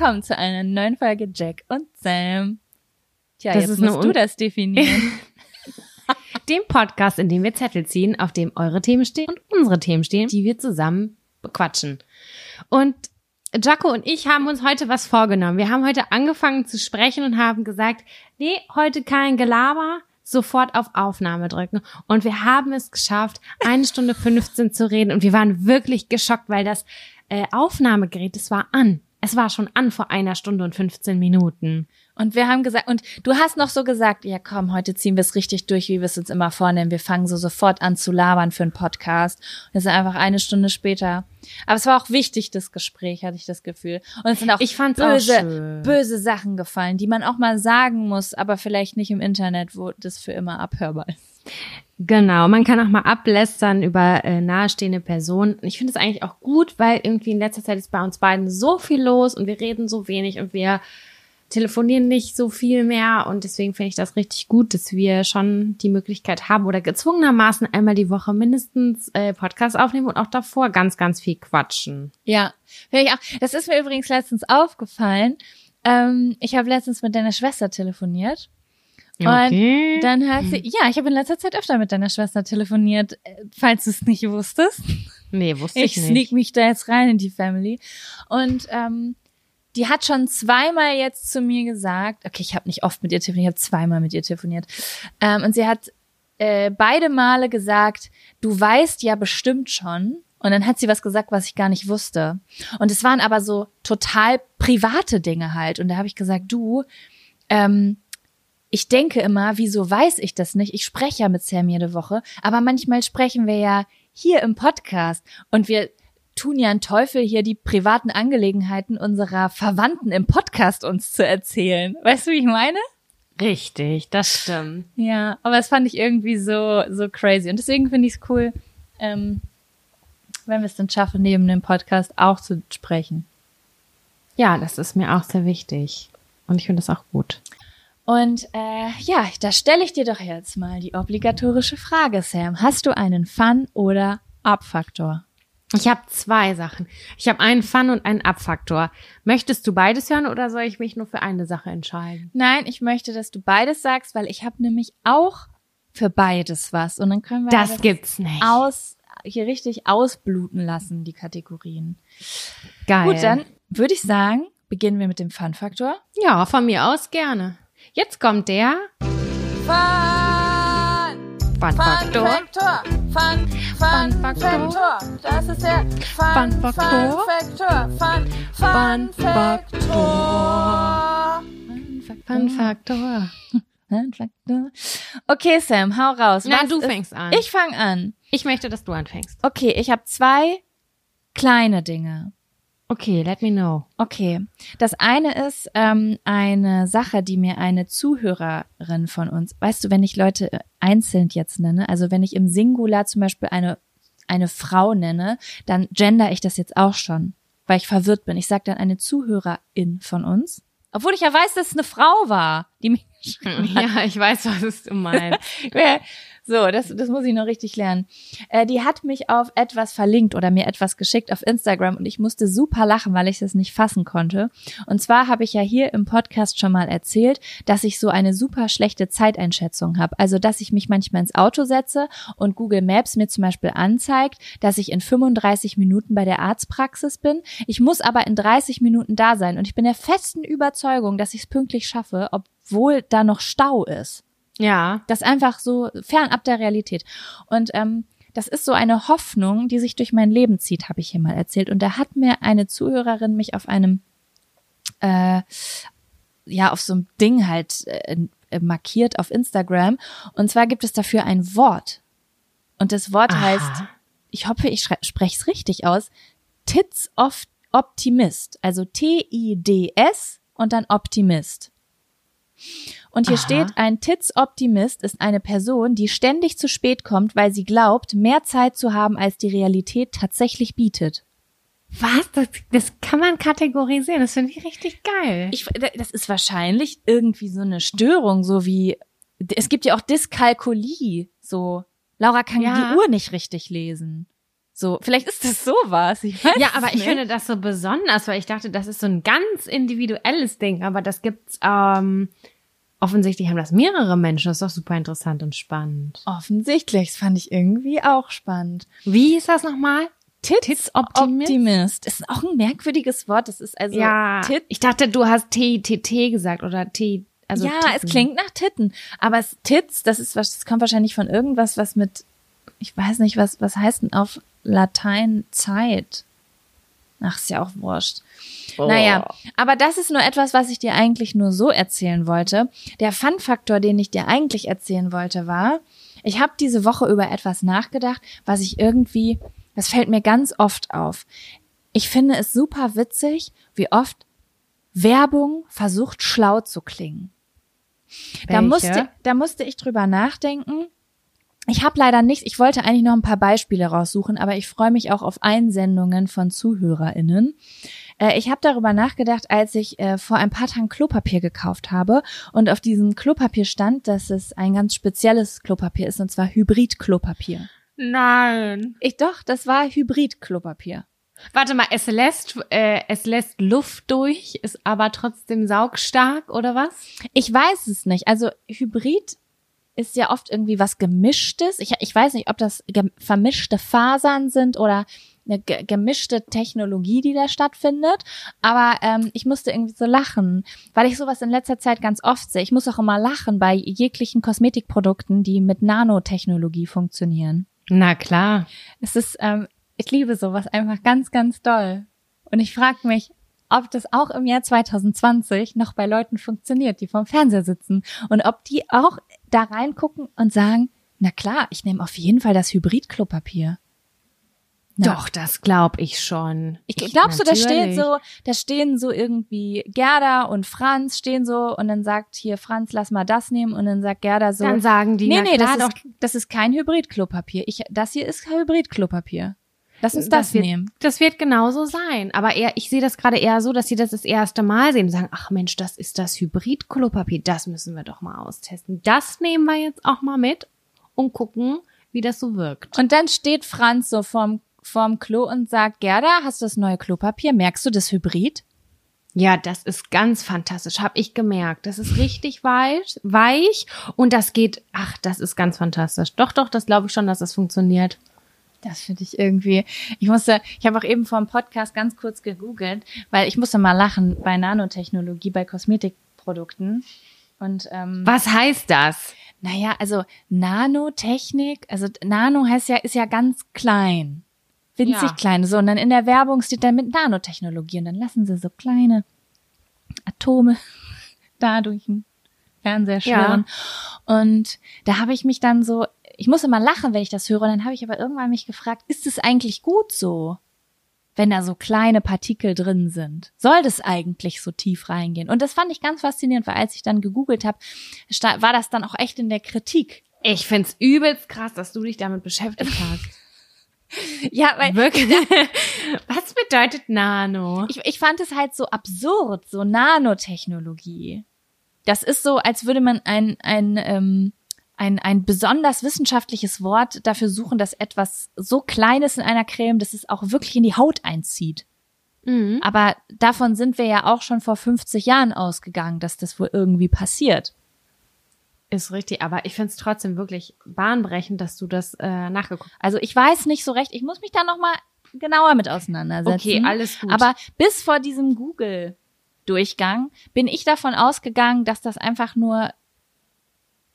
willkommen zu einer neuen Folge Jack und Sam. Tja, Das jetzt ist musst du das definieren. Dem Podcast, in dem wir Zettel ziehen, auf dem eure Themen stehen und unsere Themen stehen, die wir zusammen bequatschen. Und Jaco und ich haben uns heute was vorgenommen. Wir haben heute angefangen zu sprechen und haben gesagt, nee, heute kein Gelaber, sofort auf Aufnahme drücken. Und wir haben es geschafft, eine Stunde 15 zu reden. Und wir waren wirklich geschockt, weil das äh, Aufnahmegerät, es war an. Es war schon an vor einer Stunde und 15 Minuten. Und wir haben gesagt, und du hast noch so gesagt, ja komm, heute ziehen wir es richtig durch, wie wir es uns immer vornehmen. Wir fangen so sofort an zu labern für einen Podcast. Und es ist einfach eine Stunde später. Aber es war auch wichtig, das Gespräch, hatte ich das Gefühl. Und es sind auch Ich fand's auch böse, schön. böse Sachen gefallen, die man auch mal sagen muss, aber vielleicht nicht im Internet, wo das für immer abhörbar ist. Genau, man kann auch mal ablästern über äh, nahestehende Personen. Ich finde es eigentlich auch gut, weil irgendwie in letzter Zeit ist bei uns beiden so viel los und wir reden so wenig und wir telefonieren nicht so viel mehr. Und deswegen finde ich das richtig gut, dass wir schon die Möglichkeit haben oder gezwungenermaßen einmal die Woche mindestens äh, Podcast aufnehmen und auch davor ganz, ganz viel quatschen. Ja, finde ich auch. Das ist mir übrigens letztens aufgefallen. Ähm, ich habe letztens mit deiner Schwester telefoniert. Okay. Und dann hat sie, ja, ich habe in letzter Zeit öfter mit deiner Schwester telefoniert, äh, falls du es nicht wusstest. nee, wusste Ich ich, sneak nicht. mich da jetzt rein in die Family. Und ähm, die hat schon zweimal jetzt zu mir gesagt, okay, ich habe nicht oft mit ihr telefoniert, ich habe zweimal mit ihr telefoniert. Ähm, und sie hat äh, beide Male gesagt, du weißt ja bestimmt schon. Und dann hat sie was gesagt, was ich gar nicht wusste. Und es waren aber so total private Dinge halt. Und da habe ich gesagt, du, ähm, ich denke immer, wieso weiß ich das nicht? Ich spreche ja mit Sam jede Woche, aber manchmal sprechen wir ja hier im Podcast und wir tun ja einen Teufel, hier die privaten Angelegenheiten unserer Verwandten im Podcast uns zu erzählen. Weißt du, wie ich meine? Richtig, das stimmt. Ja, aber das fand ich irgendwie so, so crazy. Und deswegen finde ich es cool, ähm, wenn wir es dann schaffen, neben dem Podcast auch zu sprechen. Ja, das ist mir auch sehr wichtig. Und ich finde das auch gut. Und äh, ja, da stelle ich dir doch jetzt mal die obligatorische Frage, Sam. Hast du einen Fun- oder Up-Faktor? Ich habe zwei Sachen. Ich habe einen Fun- und einen Abfaktor. Möchtest du beides hören oder soll ich mich nur für eine Sache entscheiden? Nein, ich möchte, dass du beides sagst, weil ich habe nämlich auch für beides was. Und dann können wir Das gibt's nicht. aus hier richtig ausbluten lassen, die Kategorien. Geil. Gut, dann würde ich sagen, beginnen wir mit dem Fun-Faktor. Ja, von mir aus gerne. Jetzt kommt der Fun! Fun-Faktor. Faktor. Fun, Fun Faktor. Das ist der Fun Faktor. Faktor. Fun, Fun Faktor. Fun-Faktor. Fun Faktor. Okay, Sam, hau raus. Na, du fängst an. Ich fange an. Ich möchte, dass du anfängst. Okay, ich habe zwei kleine Dinge. Okay, let me know. Okay, das eine ist ähm, eine Sache, die mir eine Zuhörerin von uns, weißt du, wenn ich Leute äh, einzeln jetzt nenne, also wenn ich im Singular zum Beispiel eine eine Frau nenne, dann gender ich das jetzt auch schon, weil ich verwirrt bin. Ich sage dann eine Zuhörerin von uns, obwohl ich ja weiß, dass es eine Frau war, die mich. Ja, ich weiß, was du meinst. So, das, das muss ich noch richtig lernen. Äh, die hat mich auf etwas verlinkt oder mir etwas geschickt auf Instagram und ich musste super lachen, weil ich das nicht fassen konnte. Und zwar habe ich ja hier im Podcast schon mal erzählt, dass ich so eine super schlechte Zeiteinschätzung habe. Also, dass ich mich manchmal ins Auto setze und Google Maps mir zum Beispiel anzeigt, dass ich in 35 Minuten bei der Arztpraxis bin. Ich muss aber in 30 Minuten da sein und ich bin der festen Überzeugung, dass ich es pünktlich schaffe, obwohl da noch Stau ist. Ja. Das ist einfach so fernab der Realität. Und ähm, das ist so eine Hoffnung, die sich durch mein Leben zieht, habe ich hier mal erzählt. Und da hat mir eine Zuhörerin mich auf einem, äh, ja, auf so einem Ding halt äh, äh, markiert auf Instagram. Und zwar gibt es dafür ein Wort. Und das Wort Aha. heißt, ich hoffe, ich spreche es richtig aus, Tits of Optimist. Also T-I-D-S und dann Optimist. Und hier Aha. steht, ein Tits-Optimist ist eine Person, die ständig zu spät kommt, weil sie glaubt, mehr Zeit zu haben, als die Realität tatsächlich bietet. Was? Das, das kann man kategorisieren. Das finde ich richtig geil. Ich, das ist wahrscheinlich irgendwie so eine Störung, so wie, es gibt ja auch Dyskalkulie, so. Laura kann Ja. die Uhr nicht richtig lesen. So, vielleicht ist das sowas. Ich weiß Ja, aber es ich nicht. finde das so besonders, weil ich dachte, das ist so ein ganz individuelles Ding, aber das gibt's ähm, offensichtlich haben das mehrere Menschen. Das ist doch super interessant und spannend. offensichtlich. Das fand ich irgendwie auch spannend. Wie hieß das nochmal? Tits Optimist? Optimist. Ist auch ein merkwürdiges Wort. Das ist also ja, Tit ich dachte, du hast T-T-T gesagt oder T. Also ja, Titten. es klingt nach Titten. Aber es, Tits, das ist was, das kommt wahrscheinlich von irgendwas, was mit, ich weiß nicht, was, was heißt denn auf Latein Zeit? Ach, ist ja auch wurscht. Oh. Naja, aber das ist nur etwas, was ich dir eigentlich nur so erzählen wollte. Der Fun-Faktor, den ich dir eigentlich erzählen wollte, war, ich habe diese Woche über etwas nachgedacht, was ich irgendwie, das fällt mir ganz oft auf. Ich finde es super witzig, wie oft Werbung versucht schlau zu klingen. Da musste, da musste ich drüber nachdenken. Ich habe leider nichts, ich wollte eigentlich noch ein paar Beispiele raussuchen, aber ich freue mich auch auf Einsendungen von ZuhörerInnen. Äh, ich habe darüber nachgedacht, als ich äh, vor ein paar Tagen Klopapier gekauft habe und auf diesem Klopapier stand, dass es ein ganz spezielles Klopapier ist, und zwar Hybrid-Klopapier. Nein. Ich doch, das war Hybrid-Klopapier. Warte mal, es lässt, äh, es lässt Luft durch, ist aber trotzdem saugstark oder was? Ich weiß es nicht. Also Hybrid ist ja oft irgendwie was Gemischtes. Ich, ich weiß nicht, ob das vermischte Fasern sind oder eine ge gemischte Technologie, die da stattfindet. Aber ähm, ich musste irgendwie so lachen, weil ich sowas in letzter Zeit ganz oft sehe. Ich muss auch immer lachen bei jeglichen Kosmetikprodukten, die mit Nanotechnologie funktionieren. Na klar. Es ist, ähm, ich liebe sowas einfach ganz, ganz doll. Und ich frage mich, ob das auch im Jahr 2020 noch bei Leuten funktioniert, die vorm Fernseher sitzen. Und ob die auch da reingucken und sagen, na klar, ich nehme auf jeden Fall das Hybrid-Klopapier. Na, Doch, das glaube ich schon. Ich glaubst du, da steht natürlich. so, da stehen so irgendwie Gerda und Franz stehen so und dann sagt hier Franz, lass mal das nehmen und dann sagt Gerda so, Dann sagen die, nee, nee, klar, das ist, das ist kein Hybrid-Klopapier. Ich, das hier ist Hybrid-Klopapier. Lass uns das, wird, nehmen. Das wird genauso sein. Aber eher, ich sehe das gerade eher so, dass sie das das erste Mal sehen und sagen, ach Mensch, das ist das Hybrid-Klopapier, das müssen wir doch mal austesten. Das nehmen wir jetzt auch mal mit und gucken, wie das so wirkt. Und dann steht Franz so vorm, vorm Klo und sagt, Gerda, hast du das neue Klopapier? Merkst du das Hybrid? Ja, das ist ganz fantastisch, habe ich gemerkt. Das ist richtig weich, weich und das geht, ach, das ist ganz fantastisch. Doch, doch, das glaube ich schon, dass das funktioniert. Das finde ich irgendwie. Ich musste, ich habe auch eben vor dem Podcast ganz kurz gegoogelt, weil ich musste mal lachen bei Nanotechnologie, bei Kosmetikprodukten. Und ähm, Was heißt das? naja, also Nanotechnik, also Nano heißt ja, ist ja ganz klein. Winzig Ja. klein. So, und dann in der Werbung steht dann mit Nanotechnologie und dann lassen sie so kleine Atome da durch den Fernseher schwirren. Und da habe ich mich dann so, ich muss immer lachen, wenn ich das höre, und dann habe ich aber irgendwann mich gefragt, ist es eigentlich gut so? Wenn da so kleine Partikel drin sind. Soll das eigentlich so tief reingehen? Und das fand ich ganz faszinierend, weil als ich dann gegoogelt habe, war das dann auch echt in der Kritik. Ich find's übelst krass, dass du dich damit beschäftigt hast. Ja, weil Wirklich? Was bedeutet Nano? ich, ich fand es halt so absurd, so Nanotechnologie. Das ist so, als würde man ein, ein, ähm, ein, ein besonders wissenschaftliches Wort dafür suchen, dass etwas so klein ist in einer Creme, dass es auch wirklich in die Haut einzieht. Mhm. Aber davon sind wir ja auch schon vor 50 Jahren ausgegangen, dass das wohl irgendwie passiert. Ist richtig, aber ich find's trotzdem wirklich bahnbrechend, dass du das äh, nachgeguckt hast. Also ich weiß nicht so recht, ich muss mich da noch mal genauer mit auseinandersetzen. Okay, alles gut. Aber bis vor diesem Google-Durchgang bin ich davon ausgegangen, dass das einfach nur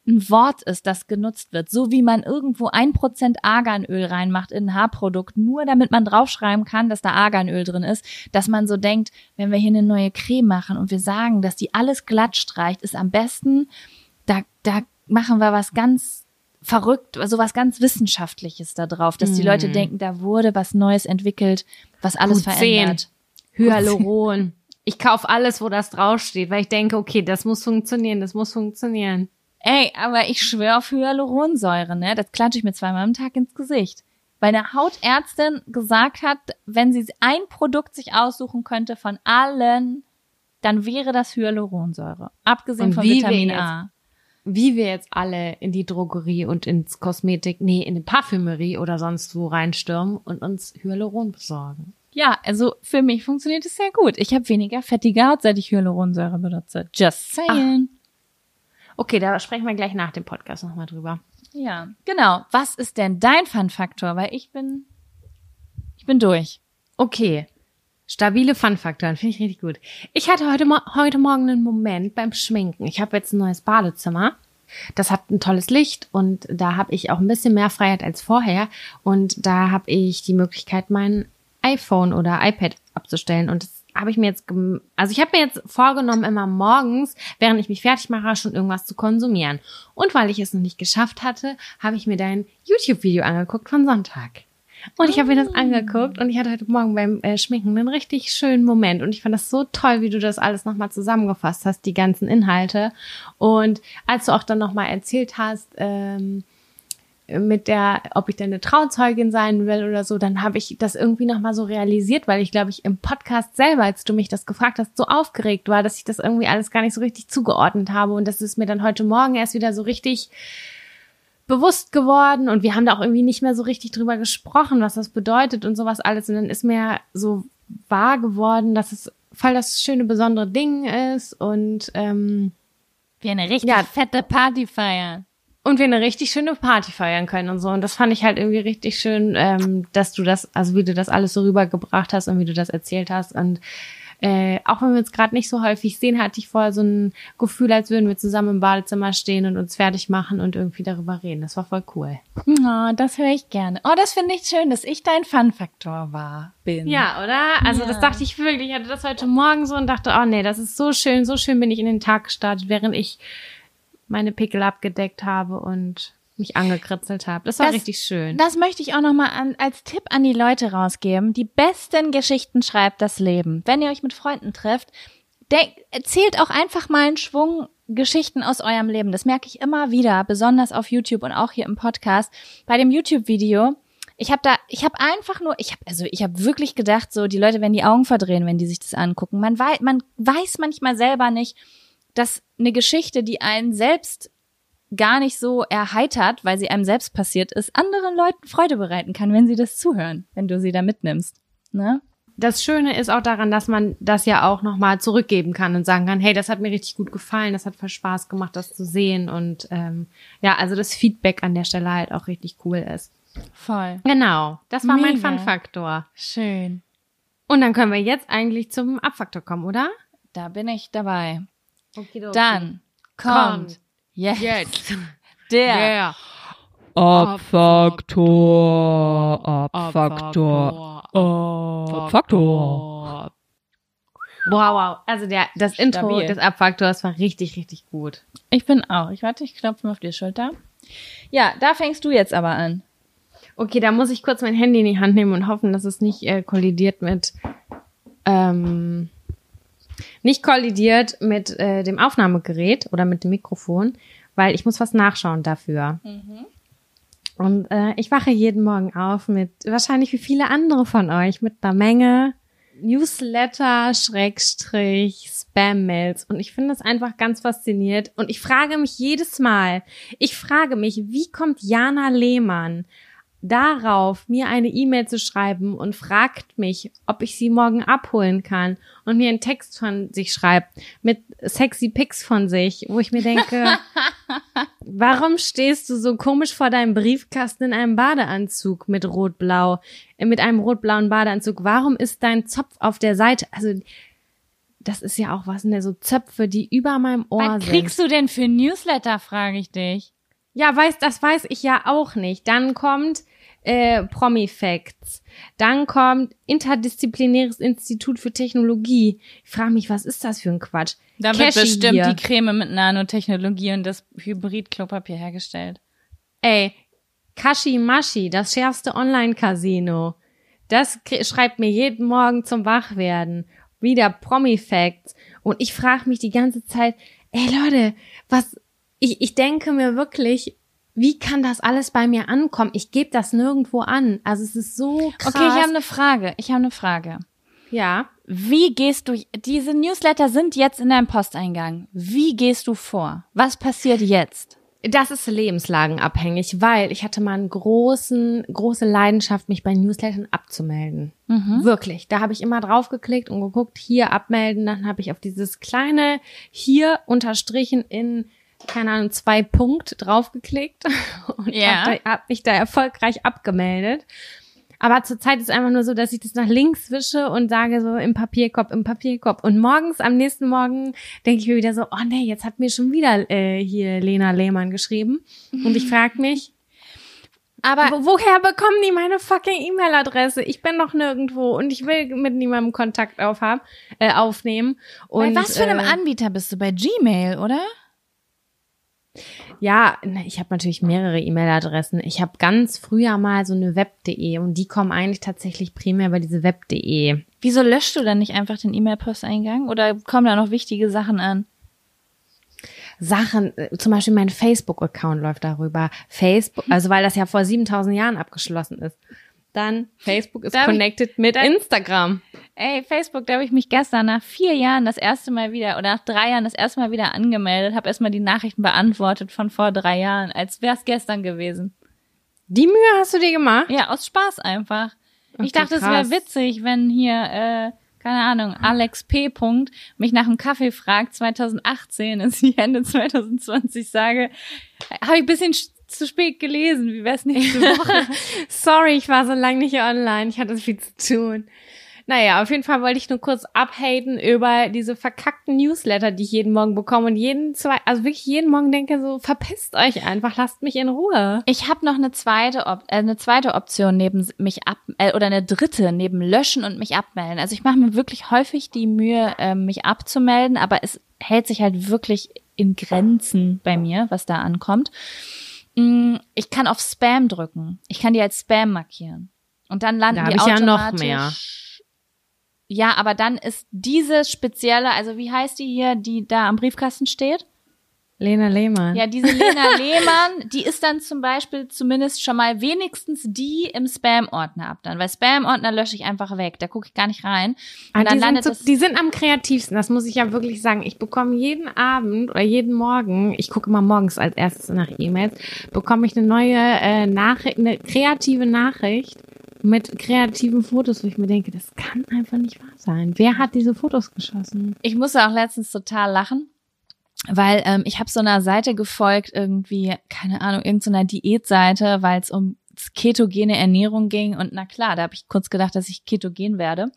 ein Wort ist, das genutzt wird. So wie man irgendwo ein Prozent Arganöl reinmacht in ein Haarprodukt, nur damit man draufschreiben kann, dass da Arganöl drin ist, dass man so denkt, wenn wir hier eine neue Creme machen und wir sagen, dass die alles glatt streicht, ist am besten, da, da machen wir was ganz verrückt, so was ganz Wissenschaftliches da drauf, dass die Leute denken, da wurde was Neues entwickelt, was alles Gut verändert. Hyaluron. Ich kauf alles, wo das draufsteht, weil ich denke, okay, das muss funktionieren, das muss funktionieren. Ey, aber ich schwöre auf Hyaluronsäure, ne? Das klatsche ich mir zweimal am Tag ins Gesicht. Weil eine Hautärztin gesagt hat, wenn sie ein Produkt sich aussuchen könnte von allen, dann wäre das Hyaluronsäure. Abgesehen Und von Vitamin jetzt- A. wie wir jetzt alle in die Drogerie und ins Kosmetik, nee, in die Parfümerie oder sonst wo reinstürmen und uns Hyaluron besorgen. Ja, also für mich funktioniert es sehr gut. Ich habe weniger fettige Haut, seit ich Hyaluronsäure benutze. Just saying. Okay, da sprechen wir gleich nach dem Podcast nochmal drüber. Ja, genau. Was ist denn dein Fun-Faktor? Weil ich bin, ich bin durch. Okay. Stabile Fun-Faktoren, finde ich richtig gut. Ich hatte heute, heute Morgen einen Moment beim Schminken. Ich habe jetzt ein neues Badezimmer. Das hat ein tolles Licht und da habe ich auch ein bisschen mehr Freiheit als vorher. Und da habe ich die Möglichkeit, mein iPhone oder iPad abzustellen. Und das habe ich mir jetzt, also ich habe mir jetzt vorgenommen, immer morgens, während ich mich fertig mache, schon irgendwas zu konsumieren. Und weil ich es noch nicht geschafft hatte, habe ich mir dein YouTube-Video angeguckt von Sonntag. Und ich habe mir das angeguckt und ich hatte heute Morgen beim äh, Schminken einen richtig schönen Moment und ich fand das so toll, wie du das alles nochmal zusammengefasst hast, die ganzen Inhalte. Und als du auch dann nochmal erzählt hast, ähm, mit der, ob ich denn eine Trauzeugin sein will oder so, dann habe ich das irgendwie nochmal so realisiert, weil ich glaube ich im Podcast selber, als du mich das gefragt hast, so aufgeregt war, dass ich das irgendwie alles gar nicht so richtig zugeordnet habe und das ist mir dann heute Morgen erst wieder so richtig bewusst geworden und wir haben da auch irgendwie nicht mehr so richtig drüber gesprochen, was das bedeutet und sowas alles und dann ist mir so wahr geworden, dass es voll das schöne besondere Ding ist und ähm, Wie eine richtig Ja. fette Party feiern. Und wir eine richtig schöne Party feiern können und so. Und das fand ich halt irgendwie richtig schön, ähm, dass du das, also wie du das alles so rübergebracht hast und wie du das erzählt hast. Und äh, auch wenn wir uns gerade nicht so häufig sehen, hatte ich vorher so ein Gefühl, als würden wir zusammen im Badezimmer stehen und uns fertig machen und irgendwie darüber reden. Das war voll cool. Oh, das höre ich gerne. Oh, das finde ich schön, dass ich dein Fun-Faktor war, bin. Ja, oder? Also Ja. das dachte ich wirklich. Ich hatte das heute Morgen so und dachte, oh nee, das ist so schön, so schön bin ich in den Tag gestartet, während ich meine Pickel abgedeckt habe und mich angekritzelt habe. Das war Das- richtig schön. Das möchte ich auch nochmal als Tipp an die Leute rausgeben. Die besten Geschichten schreibt das Leben. Wenn ihr euch mit Freunden trefft, denk, erzählt auch einfach mal einen Schwung Geschichten aus eurem Leben. Das merke ich immer wieder, besonders auf YouTube und auch hier im Podcast. Bei dem YouTube-Video, ich habe da, ich habe einfach nur, ich habe, also ich habe wirklich gedacht, so die Leute werden die Augen verdrehen, wenn die sich das angucken. Man weiß, man weiß manchmal selber nicht, dass eine Geschichte, die einen selbst gar nicht so erheitert, weil sie einem selbst passiert ist, anderen Leuten Freude bereiten kann, wenn sie das zuhören, wenn du sie da mitnimmst. Ne? das Schöne ist auch daran, dass man das ja auch nochmal zurückgeben kann und sagen kann, hey, das hat mir richtig gut gefallen, das hat voll Spaß gemacht, das zu sehen. Und ähm, ja, also das Feedback an der Stelle halt auch richtig cool ist. Voll. Genau, das war mein Mega. Fun-Faktor. Schön. Und dann können wir jetzt eigentlich zum Abfaktor kommen, oder? Da bin ich dabei. Okay, Dann kommt, Kommt jetzt, jetzt der der Abfaktor, Abfaktor, Abfaktor. Wow, wow. Also der, das Intro Stabil. des Abfaktors war richtig, richtig gut. Ich bin auch. Ich warte, ich klopfe mal auf die Schulter. Ja, da fängst du jetzt aber an. Okay, da muss ich kurz mein Handy in die Hand nehmen und hoffen, dass es nicht äh, kollidiert mit ähm, nicht kollidiert mit äh, dem Aufnahmegerät oder mit dem Mikrofon, weil ich muss was nachschauen dafür. Und äh, ich wache jeden Morgen auf mit wahrscheinlich wie viele andere von euch mit einer Menge Newsletter, Schrägstrich, Spam-Mails. Und ich finde das einfach ganz faszinierend. Und ich frage mich jedes Mal, ich frage mich, wie kommt Jana Lehmann darauf, mir eine E-Mail zu schreiben und fragt mich, ob ich sie morgen abholen kann und mir einen Text von sich schreibt mit sexy Pics von sich, wo ich mir denke, warum stehst du so komisch vor deinem Briefkasten in einem Badeanzug mit rot-blau, äh, mit einem rot-blauen Badeanzug? Warum ist dein Zopf auf der Seite? Also, das ist ja auch was, ne, so Zöpfe, die über meinem Ohr Was sind. kriegst du denn für Newsletter, frage ich dich. Ja, weiß, das weiß ich ja auch nicht. Dann kommt äh, Promi-Facts. Dann kommt Interdisziplinäres Institut für Technologie. Ich frage mich, was ist das für ein Quatsch? Da wird Cashy bestimmt hier. die Creme mit Nanotechnologie und das Hybrid-Klopapier hergestellt. Ey, Kashimashi, das schärfste Online-Casino. Das schreibt mir jeden Morgen zum Wachwerden. Wieder Promi-Facts. Und ich frage mich die ganze Zeit, ey Leute, was, ich, ich denke mir wirklich, wie kann das alles bei mir ankommen? Ich gebe das nirgendwo an. Also es ist so krass. Okay, ich habe eine Frage. Ich habe eine Frage. Ja. Wie gehst du, diese Newsletter sind jetzt in deinem Posteingang. Wie gehst du vor? Was passiert jetzt? Das ist lebenslagenabhängig, weil ich hatte mal einen großen, große Leidenschaft, mich bei Newslettern abzumelden. Wirklich. Da habe ich immer draufgeklickt und geguckt, hier abmelden. Dann habe ich auf dieses kleine hier unterstrichen in, keine Ahnung, zwei Punkt draufgeklickt und Ja. habe hab mich da erfolgreich abgemeldet. Aber zurzeit ist einfach nur so, dass ich das nach links wische und sage so im Papierkorb, im Papierkorb. Und morgens, am nächsten Morgen, denke ich mir wieder so, oh nee, jetzt hat mir schon wieder äh, hier Lena Lehmann geschrieben. Und ich frage mich, Aber wo, woher bekommen die meine fucking E-Mail-Adresse? Ich bin doch nirgendwo und ich will mit niemandem Kontakt aufhaben, äh, aufnehmen. Und, bei was für einem äh, Anbieter bist du? Bei Gmail, oder? Ja, na, ich habe natürlich mehrere E-Mail-Adressen. Ich habe ganz früher mal so eine web.de und die kommen eigentlich tatsächlich primär über diese web.de. Wieso löscht du dann nicht einfach den E-Mail-Posteingang? Oder kommen da noch wichtige Sachen an? Sachen, äh, zum Beispiel mein Facebook-Account läuft darüber. Facebook, also weil das ja vor 7000 Jahren abgeschlossen ist. Dann Facebook ist Darf ich- connected mit Instagram. Ey, Facebook, da habe ich mich gestern nach vier Jahren das erste Mal wieder oder nach drei Jahren das erste Mal wieder angemeldet, habe erstmal die Nachrichten beantwortet von vor drei Jahren, als wäre es gestern gewesen. Die Mühe hast du dir gemacht? Ja, aus Spaß einfach. ich Okay, dachte, es wäre witzig, wenn hier, äh, keine Ahnung, Alex P. Punkt mich nach einem Kaffee fragt, 2018, ist die Ende 2020 sage, habe ich ein bisschen sch- zu spät gelesen, wie wär's nächste Woche? Sorry, ich war so lange nicht online. Ich hatte viel zu tun. Naja, auf jeden Fall wollte ich nur kurz abhaten über diese verkackten Newsletter, die ich jeden Morgen bekomme und jeden zwei, also wirklich jeden Morgen denke so, verpisst euch einfach, lasst mich in Ruhe. Ich habe noch eine zweite, Op äh, eine zweite Option neben mich ab äh, oder eine dritte neben löschen und mich abmelden. Also ich mache mir wirklich häufig die Mühe, äh, mich abzumelden, aber es hält sich halt wirklich in Grenzen bei mir, was da ankommt. Mm, Ich kann auf Spam drücken. Ich kann die als Spam markieren. Und dann landen Da die ich ja noch automatisch. mehr. Ja, aber dann ist diese spezielle, also wie heißt die hier, die da am Briefkasten steht? Lena Lehmann. Ja, diese Lena Lehmann, die ist dann zum Beispiel zumindest schon mal wenigstens die im Spam-Ordner ab dann, weil Spam-Ordner lösche ich einfach weg, da gucke ich gar nicht rein. Ah, Und dann die, sind landet so, das, die sind am kreativsten, das muss ich ja wirklich sagen. Ich bekomme jeden Abend oder jeden Morgen, ich gucke immer morgens als erstes nach E-Mails, bekomme ich eine neue äh, Nachricht, eine kreative Nachricht mit kreativen Fotos, wo ich mir denke, das kann einfach nicht wahr sein. Wer hat diese Fotos geschossen? ich musste auch letztens total lachen, weil ähm, ich habe so einer Seite gefolgt, irgendwie, keine Ahnung, irgendeiner Diätseite, weil es um ketogene Ernährung ging und na klar, da habe ich kurz gedacht, dass ich ketogen werde.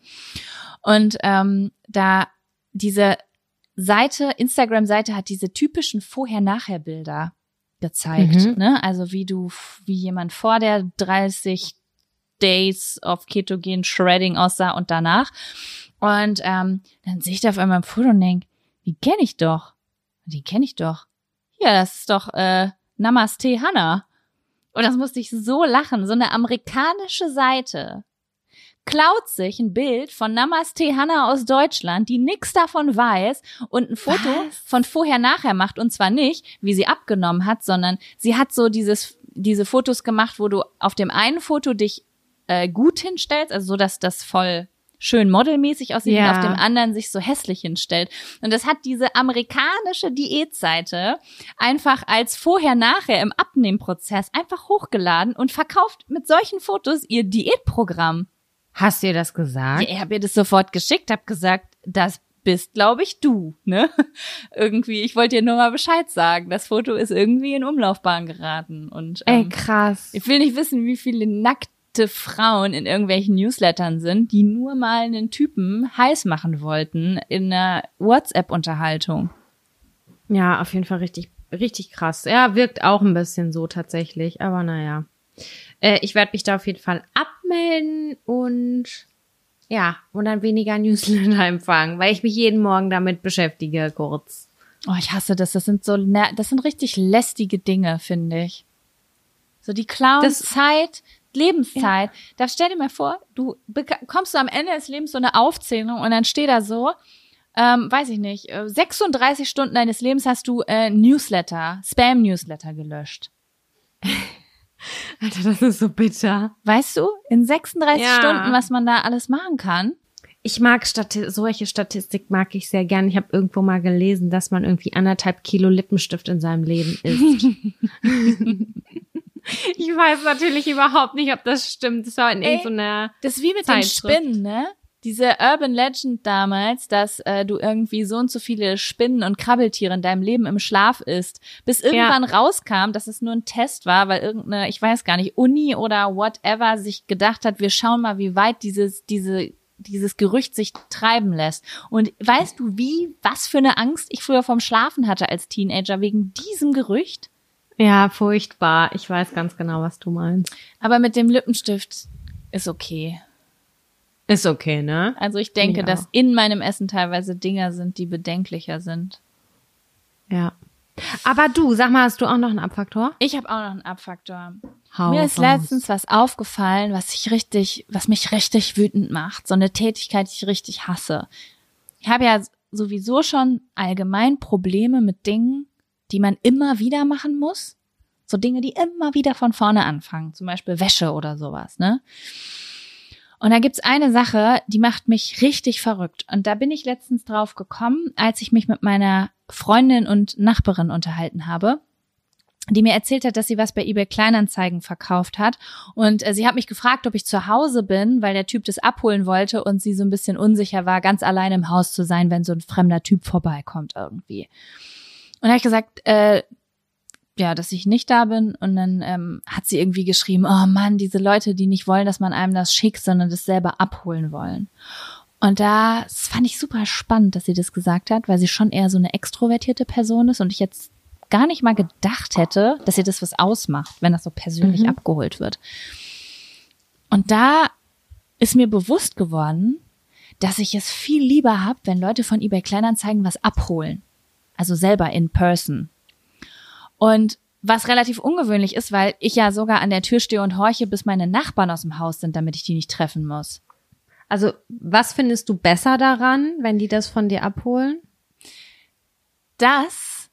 Und ähm, da diese Seite, Instagram-Seite hat diese typischen Vorher-Nachher-Bilder gezeigt. Mhm. Ne? Also wie du, wie jemand vor der 30 Days of Ketogen Shredding aussah und danach. Und ähm, dann sehe ich da auf einmal ein Foto und denke, die kenne ich doch. Die kenne ich doch. Ja, das ist doch äh, Namaste Hannah. Und das musste ich so lachen. So eine amerikanische Seite klaut sich ein Bild von Namaste Hannah aus Deutschland, die nix davon weiß und ein Foto Was? von vorher-nachher macht. Und zwar nicht, wie sie abgenommen hat, sondern sie hat so dieses, diese Fotos gemacht, wo du auf dem einen Foto dich äh, gut hinstellst, also so, dass das voll schön modelmäßig aussieht Ja. und auf dem anderen sich so hässlich hinstellt. Und das hat diese amerikanische Diätseite einfach als vorher-nachher im Abnehmprozess einfach hochgeladen und verkauft mit solchen Fotos ihr Diätprogramm. Hast du dir das gesagt? Ja, ich habe ihr das sofort geschickt, habe gesagt, das bist, glaube ich, du, ne? irgendwie, ich wollte dir nur mal Bescheid sagen. Das Foto ist irgendwie in Umlaufbahn geraten und Ey, ähm, krass. ich will nicht wissen, wie viele nackte Frauen in irgendwelchen Newslettern sind, die nur mal einen Typen heiß machen wollten in einer WhatsApp-Unterhaltung. Ja, auf jeden Fall richtig, richtig krass. Ja, wirkt auch ein bisschen so tatsächlich, aber naja. Äh, ich werde mich da auf jeden Fall abmelden und ja, und dann weniger Newsletter empfangen, weil ich mich jeden Morgen damit beschäftige, kurz. Oh, ich hasse das. Das sind so, das sind richtig lästige Dinge, finde ich. So die klauen Das- Zeit, Lebenszeit. Da stell dir mal vor, du beka- kommst du am Ende des Lebens so eine Aufzählung und dann steht da so, ähm, weiß ich nicht, äh, 36 Stunden deines Lebens hast du äh, Newsletter, Spam-Newsletter gelöscht. Alter, das ist so bitter. Weißt du, in 36 Ja. Stunden, was man da alles machen kann? Ich mag Stati solche Statistik mag ich sehr gern. Ich habe irgendwo mal gelesen, dass man irgendwie anderthalb Kilo Lippenstift in seinem Leben isst. ich weiß natürlich überhaupt nicht, ob das stimmt. Das war in Ey, irgendeiner Das ist wie mit Zeitschrift. den Spinnen, ne? Diese Urban Legend damals, dass äh, du irgendwie so und so viele Spinnen und Krabbeltiere in deinem Leben im Schlaf isst, bis irgendwann rauskam, dass es nur ein Test war, weil irgendeine, ich weiß gar nicht, Uni oder whatever sich gedacht hat, wir schauen mal, wie weit dieses, diese, dieses Gerücht sich treiben lässt. Und weißt du, wie, was für eine Angst ich früher vom Schlafen hatte als Teenager wegen diesem Gerücht? Ja, furchtbar. Ich weiß ganz genau, was du meinst. Aber mit dem Lippenstift ist okay. Ist okay, ne? Also ich denke, Ich dass in meinem Essen teilweise Dinger sind, die bedenklicher sind. Ja. Aber du, sag mal, hast du auch noch einen Abfaktor? Ich habe auch noch einen Abfaktor. Hau Mir ist letztens was aufgefallen, was ich richtig, was mich richtig wütend macht. So eine Tätigkeit, die ich richtig hasse. Ich habe ja sowieso schon allgemein Probleme mit Dingen, die man immer wieder machen muss. So Dinge, die immer wieder von vorne anfangen. Zum Beispiel Wäsche oder sowas, ne? Und da gibt's eine Sache, die macht mich richtig verrückt. Und da bin ich letztens drauf gekommen, als ich mich mit meiner Freundin und Nachbarin unterhalten habe die mir erzählt hat, dass sie was bei eBay Kleinanzeigen verkauft hat. Und äh, sie hat mich gefragt, ob ich zu Hause bin, weil der Typ das abholen wollte und sie so ein bisschen unsicher war, ganz allein im Haus zu sein, wenn so ein fremder Typ vorbeikommt irgendwie. Und da habe ich gesagt, äh, ja, dass ich nicht da bin. Und dann ähm, hat sie irgendwie geschrieben, oh Mann, diese Leute, die nicht wollen, dass man einem das schickt, sondern das selber abholen wollen. Und da das fand ich super spannend, dass sie das gesagt hat, weil sie schon eher so eine extrovertierte Person ist und ich jetzt gar nicht mal gedacht hätte, dass ihr das was ausmacht, wenn das so persönlich Mhm. abgeholt wird. Und da ist mir bewusst geworden, dass ich es viel lieber habe, wenn Leute von eBay Kleinanzeigen was abholen. Also selber in person. Und was relativ ungewöhnlich ist, weil ich ja sogar an der Tür stehe und horche, bis meine Nachbarn aus dem Haus sind, damit ich die nicht treffen muss. Also, was findest du besser daran, wenn die das von dir abholen? dass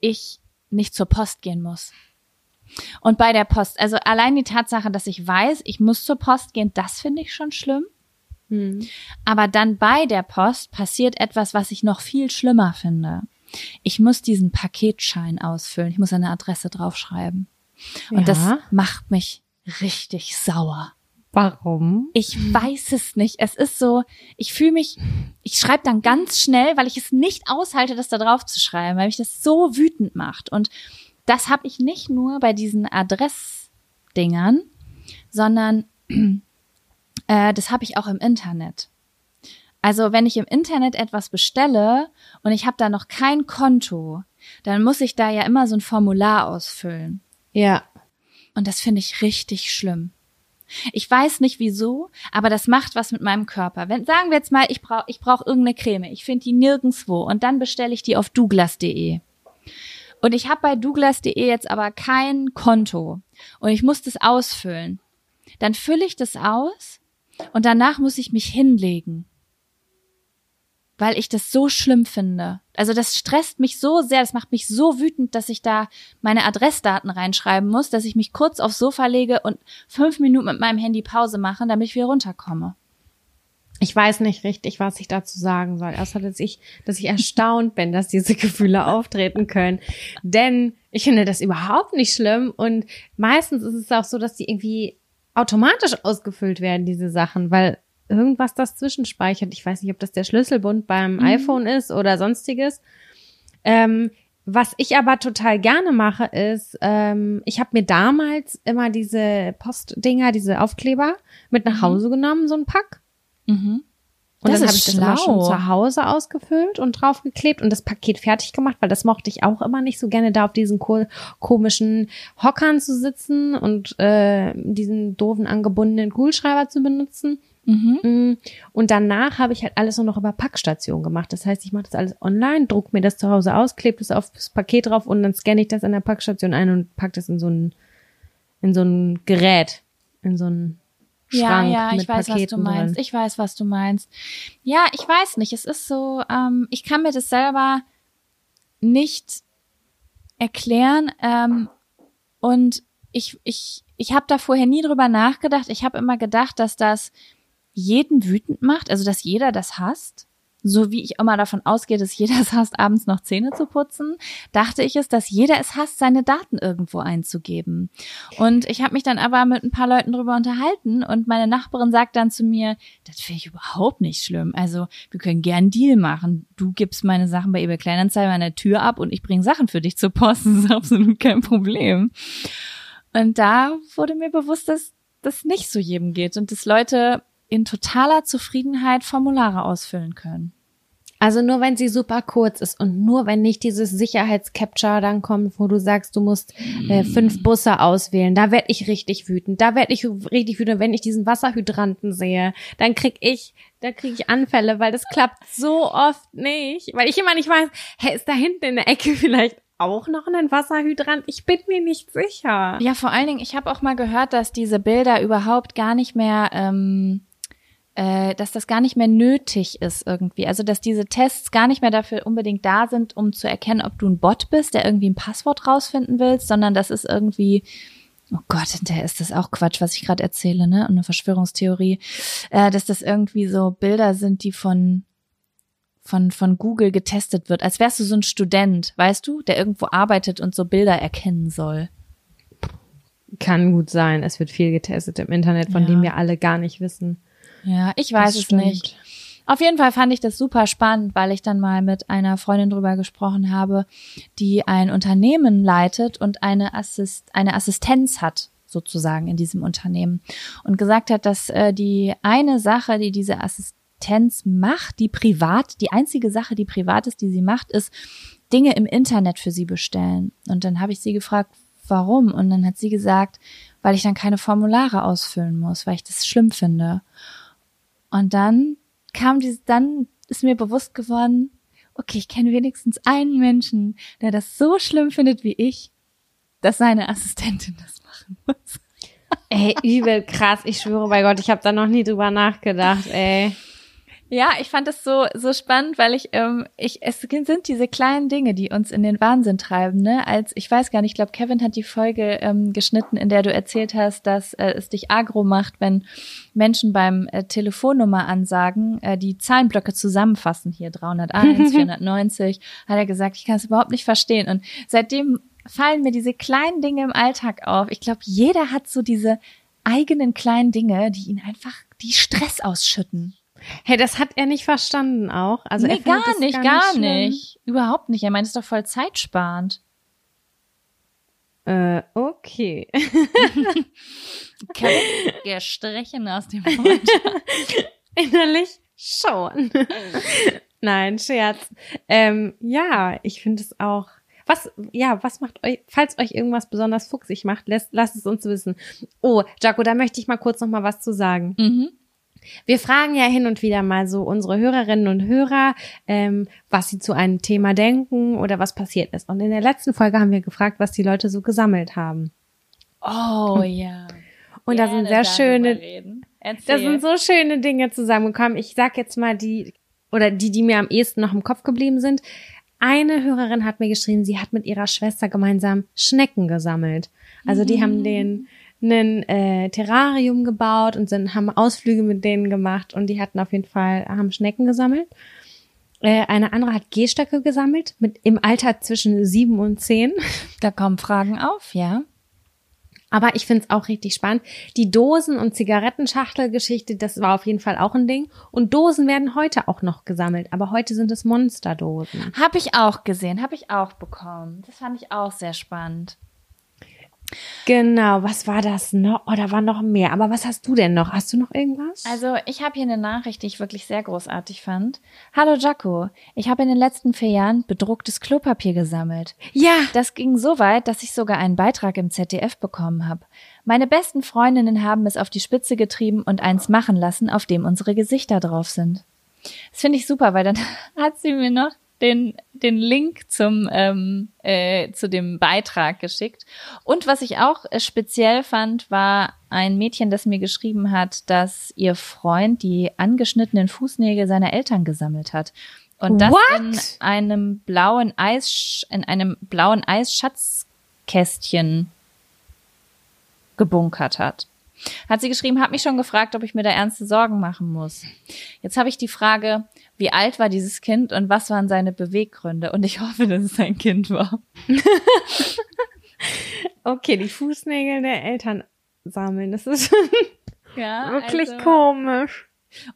ich nicht zur Post gehen muss. Und bei der Post, also allein die Tatsache, dass ich weiß, ich muss zur Post gehen, das finde ich schon schlimm. Aber dann bei der Post passiert etwas, was ich noch viel schlimmer finde. Ich muss diesen Paketschein ausfüllen. Ich muss eine Adresse draufschreiben. Und das Ja. macht mich richtig sauer. Warum? Ich weiß es nicht. Es ist so, ich fühle mich, ich schreibe dann ganz schnell, weil ich es nicht aushalte, das da drauf zu schreiben, weil mich das so wütend macht. Und das habe ich nicht nur bei diesen Adressdingern, sondern äh, das habe ich auch im Internet. Also wenn ich im Internet etwas bestelle und ich habe da noch kein Konto, dann muss ich da ja immer so ein Formular ausfüllen. Ja. Und das finde ich richtig schlimm. Ich weiß nicht wieso, aber das macht was mit meinem Körper. Wenn sagen wir jetzt mal, ich brauche ich brauch irgendeine Creme, ich finde die nirgendswo und dann bestelle ich die auf douglas.de. Und ich habe bei douglas.de jetzt aber kein Konto und ich muss das ausfüllen. Dann fülle ich das aus und danach muss ich mich hinlegen. Weil ich das so schlimm finde. Also das stresst mich so sehr, das macht mich so wütend, dass ich da meine Adressdaten reinschreiben muss, dass ich mich kurz aufs Sofa lege und fünf Minuten mit meinem Handy Pause mache, damit ich wieder runterkomme. Ich weiß nicht richtig, was ich dazu sagen soll, außer dass ich, dass ich erstaunt bin, dass diese Gefühle auftreten können. Denn ich finde das überhaupt nicht schlimm und meistens ist es auch so, dass die irgendwie automatisch ausgefüllt werden, diese Sachen, weil irgendwas das zwischenspeichert. Ich weiß nicht, ob das der Schlüsselbund beim iPhone ist oder sonstiges. Ähm, was ich aber total gerne mache, ist, ähm, ich habe mir damals immer diese Postdinger, diese Aufkleber mit nach Hause genommen, so ein Pack. Mhm. Und Das dann habe ich das immer schon zu Hause ausgefüllt und draufgeklebt und das Paket fertig gemacht, weil das mochte ich auch immer nicht so gerne, da auf diesen ko komischen Hockern zu sitzen und äh, diesen doofen angebundenen Kugelschreiber zu benutzen. Mhm. Mm, Und danach habe ich halt alles nur noch über Packstation gemacht. Das heißt, ich mache das alles online, druck mir das zu Hause aus, klebe das auf das Paket drauf und dann scanne ich das an der Packstation ein und pack das in so ein in so ein Gerät, in so ein Schrank ja, mit ich weiß, was du Paketen meinst. drin. Ich weiß, was du meinst. Ja, ich weiß nicht. Es ist so, ähm, ich kann mir das selber nicht erklären. Ähm, und ich, ich, ich habe da vorher nie drüber nachgedacht. Ich habe immer gedacht, dass das jeden wütend macht, also dass jeder das hasst, so wie ich immer davon ausgehe, dass jeder es hasst, abends noch Zähne zu putzen, dachte ich es, dass jeder es hasst, seine Daten irgendwo einzugeben. Und ich habe mich dann aber mit ein paar Leuten drüber unterhalten und meine Nachbarin sagt dann zu mir, das finde ich überhaupt nicht schlimm. Also wir können gern Deal machen. Du gibst meine Sachen bei eBay Kleinanzeigen an der Tür ab und ich bringe Sachen für dich zur Post. Das ist absolut kein Problem. Und da wurde mir bewusst, dass das nicht so jedem geht und dass Leute in totaler Zufriedenheit Formulare ausfüllen können. Also nur wenn sie super kurz ist und nur wenn nicht dieses Sicherheitscapture dann kommt, wo du sagst, du musst äh, fünf Busse auswählen, da werd ich richtig wütend. Da werd ich richtig wütend, wenn ich diesen Wasserhydranten sehe. Dann krieg ich, da krieg ich Anfälle, weil das klappt so oft nicht. Weil ich immer nicht weiß, hä, ist da hinten in der Ecke vielleicht auch noch ein Wasserhydrant? Ich bin mir nicht sicher. Ja, vor allen Dingen, ich habe auch mal gehört, dass diese Bilder überhaupt gar nicht mehr ähm, äh, dass das gar nicht mehr nötig ist irgendwie. Also dass diese Tests gar nicht mehr dafür unbedingt da sind, um zu erkennen, ob du ein Bot bist, der irgendwie ein Passwort rausfinden willst, sondern das ist irgendwie Oh Gott, hinterher ist das auch Quatsch, was ich gerade erzähle, ne? Und eine Verschwörungstheorie, äh, dass das irgendwie so Bilder sind, die von von von Google getestet wird, als wärst du so ein Student, weißt du, der irgendwo arbeitet und so Bilder erkennen soll. Kann gut sein. Es wird viel getestet im Internet, von Ja. dem wir alle gar nicht wissen. Ja, ich weiß Das es stimmt. nicht. Auf jeden Fall fand ich das super spannend, weil ich dann mal mit einer Freundin drüber gesprochen habe, die ein Unternehmen leitet und eine, Assist eine Assistenz hat sozusagen in diesem Unternehmen und gesagt hat, dass äh, die eine Sache, die diese Assistenz macht, die privat, die einzige Sache, die privat ist, die sie macht, ist Dinge im Internet für sie bestellen. Und dann habe ich sie gefragt, warum? Und dann hat sie gesagt, weil ich dann keine Formulare ausfüllen muss, weil ich das schlimm finde. Und dann kam dieses, dann ist mir bewusst geworden, okay, ich kenne wenigstens einen Menschen, der das so schlimm findet wie ich, dass seine Assistentin das machen muss. Ey, übel krass. Ich schwöre bei Gott, ich habe da noch nie drüber nachgedacht, ey. Ja, ich fand das so so spannend, weil ich ähm, ich es sind diese kleinen Dinge, die uns in den Wahnsinn treiben, ne? Als ich weiß gar nicht, ich glaube Kevin hat die Folge ähm, geschnitten, in der du erzählt hast, dass äh, es dich agro macht, wenn Menschen beim äh, Telefonnummer ansagen, äh, die Zahlenblöcke zusammenfassen hier 301, 490, hat er gesagt, ich kann es überhaupt nicht verstehen und seitdem fallen mir diese kleinen Dinge im Alltag auf. Ich glaube, jeder hat so diese eigenen kleinen Dinge, die ihn einfach die Stress ausschütten. Hey, das hat er nicht verstanden auch. Also er nee, findet gar nicht, gar schlimm. nicht. Überhaupt nicht. Er meint es ist doch voll zeitsparend. Äh, okay. Gestrichen aus dem Mund. Innerlich schon. Nein, Scherz. Ähm, ja, ich finde es auch. Was, ja, was macht euch, falls euch irgendwas besonders fuchsig macht, lasst, lasst es uns wissen. Oh, Jaco, da möchte ich mal kurz noch mal was zu sagen. mhm. Wir fragen ja hin und wieder mal so unsere Hörerinnen und Hörer, ähm, was sie zu einem Thema denken oder was passiert ist. Und in der letzten Folge haben wir gefragt, was die Leute so gesammelt haben. Oh ja. Und da sind sehr schöne. Da sind so schöne Dinge zusammengekommen. Ich sag jetzt mal die, oder die, die mir am ehesten noch im Kopf geblieben sind. Eine Hörerin hat mir geschrieben, sie hat mit ihrer Schwester gemeinsam Schnecken gesammelt. Also die haben den ein äh, Terrarium gebaut und sind, haben Ausflüge mit denen gemacht und die hatten auf jeden Fall, haben Schnecken gesammelt. Äh, eine andere hat Gehstöcke gesammelt, mit im Alter zwischen sieben und zehn. da kommen Fragen auf, ja. Aber ich finde es auch richtig spannend. Die Dosen- und Zigarettenschachtelgeschichte, das war auf jeden Fall auch ein Ding. Und Dosen werden heute auch noch gesammelt, aber heute sind es Monsterdosen. Habe ich auch gesehen, habe ich auch bekommen. Das fand ich auch sehr spannend. Genau, was war das noch? Oh, da war noch mehr. Aber was hast du denn noch? Hast du noch irgendwas? Also, ich habe hier eine Nachricht, die ich wirklich sehr großartig fand. Hallo Jaco, ich habe in den letzten vier Jahren bedrucktes Klopapier gesammelt. ja, Das ging so weit, dass ich sogar einen Beitrag im ZDF bekommen habe. Meine besten Freundinnen haben es auf die Spitze getrieben und eins machen lassen, auf dem unsere Gesichter drauf sind. Das finde ich super, weil dann hat sie mir noch den, den Link zum, ähm, äh, zu dem Beitrag geschickt. Und was ich auch äh, speziell fand, war ein Mädchen, das mir geschrieben hat, dass ihr Freund die angeschnittenen Fußnägel seiner Eltern gesammelt hat. Und das What? in einem blauen Eis, in einem blauen Eisschatzkästchen gebunkert hat. Hat sie geschrieben, hat mich schon gefragt, ob ich mir da ernste Sorgen machen muss. Jetzt habe ich die Frage, wie alt war dieses Kind und was waren seine Beweggründe? Und ich hoffe, dass es ein Kind war. Okay, die Fußnägel der Eltern sammeln. Das ist Ja, wirklich also- komisch.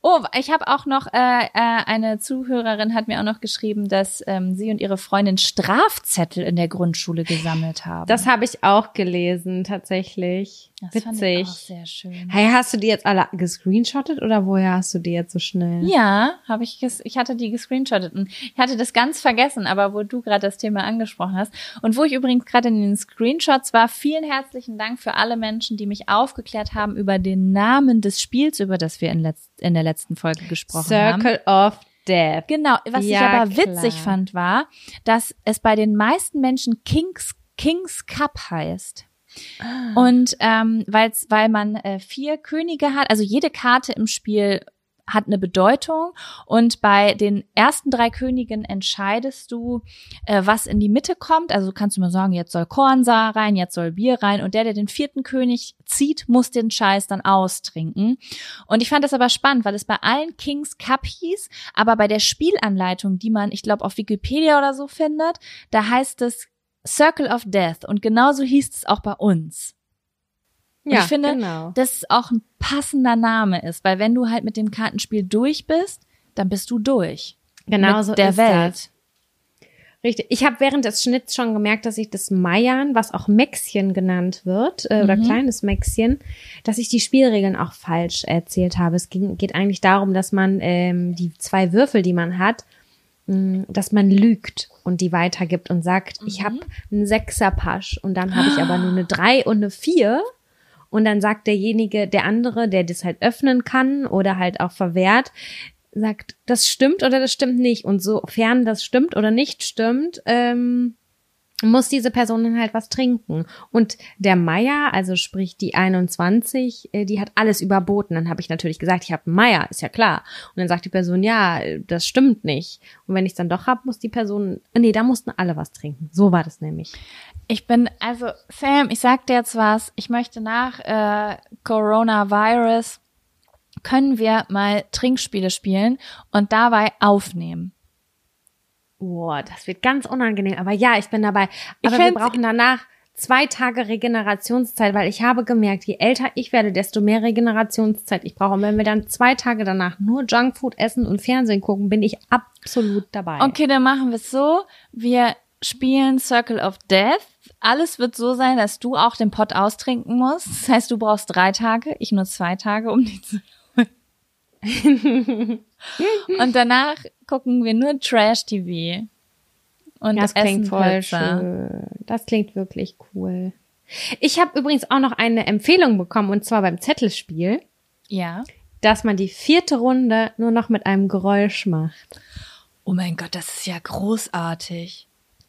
Oh, ich habe auch noch, äh, äh, eine Zuhörerin hat mir auch noch geschrieben, dass ähm, sie und ihre Freundin Strafzettel in der Grundschule gesammelt haben. Das habe ich auch gelesen, tatsächlich. Das fand ich auch Witzig. sehr schön. Hey, hast du die jetzt alle gescreenshottet oder woher hast du die jetzt so schnell? Ja, habe ich ges ich hatte die gescreenshottet und ich hatte das ganz vergessen, aber wo du gerade das Thema angesprochen hast und wo ich übrigens gerade in den Screenshots war, vielen herzlichen Dank für alle Menschen, die mich aufgeklärt haben über den Namen des Spiels, über das wir in, letz in der letzten Folge gesprochen haben. Circle of Death. Genau, was Ja, ich aber witzig klar. fand, war, dass es bei den meisten Menschen Kings, Kings Cup heißt. Ah. Und ähm, weil's, weil man äh, vier Könige hat, also jede Karte im Spiel hat eine Bedeutung und bei den ersten drei Königen entscheidest du, äh, was in die Mitte kommt. Also kannst du mal sagen, jetzt soll Kornsa rein, jetzt soll Bier rein und der, der den vierten König zieht, muss den Scheiß dann austrinken. Und ich fand das aber spannend, weil es bei allen Kings Cup hieß, aber bei der Spielanleitung, die man, ich glaube, auf Wikipedia oder so findet, da heißt es Circle of Death und genauso hieß es auch bei uns. Und Ja, ich finde, genau. dass es auch ein passender Name ist, weil wenn du halt mit dem Kartenspiel durch bist, dann bist du durch. Genau mit so der ist Welt. das. Richtig. Ich habe während des Schnitts schon gemerkt, dass ich das Meiern, was auch Mäxchen genannt wird, äh, oder Mhm. kleines Mäxchen, dass ich die Spielregeln auch falsch erzählt habe. Es ging, geht eigentlich darum, dass man ähm, die zwei Würfel, die man hat, mh, dass man lügt und die weitergibt und sagt, ich habe einen Sechserpasch und dann habe ich aber nur eine drei und eine vier. Und dann sagt derjenige, der andere, der das halt öffnen kann oder halt auch verwehrt, sagt, das stimmt oder das stimmt nicht. Und sofern das stimmt oder nicht stimmt, ähm, muss diese Person dann halt was trinken. Und der Meier, also sprich die 21, äh, die hat alles überboten. Dann habe ich natürlich gesagt, ich habe Meier, ist ja klar. Und dann sagt die Person, ja, das stimmt nicht. Und wenn ich dann doch hab, muss die Person, nee, da mussten alle was trinken. So war das nämlich. Ich bin, also Sam, ich sag dir jetzt was, ich möchte nach äh, Coronavirus, können wir mal Trinkspiele spielen und dabei aufnehmen. Boah, das wird ganz unangenehm. Aber ja, ich bin dabei. Ich Aber wir brauchen danach zwei Tage Regenerationszeit, weil ich habe gemerkt, je älter ich werde, desto mehr Regenerationszeit ich brauche. Und wenn wir dann zwei Tage danach nur Junkfood essen und Fernsehen gucken, bin ich absolut dabei. Okay, dann machen wir es so. Wir spielen Circle of Death. Alles wird so sein, dass du auch den Pot austrinken musst. Das heißt, du brauchst drei Tage, ich nur zwei Tage, um die zu. Und danach gucken wir nur Trash-TV. Und Das essen klingt voll Pizza. schön. Das klingt wirklich cool. Ich habe übrigens auch noch eine Empfehlung bekommen, und zwar beim Zettelspiel, Ja. dass man die vierte Runde nur noch mit einem Geräusch macht. Oh mein Gott, das ist ja großartig.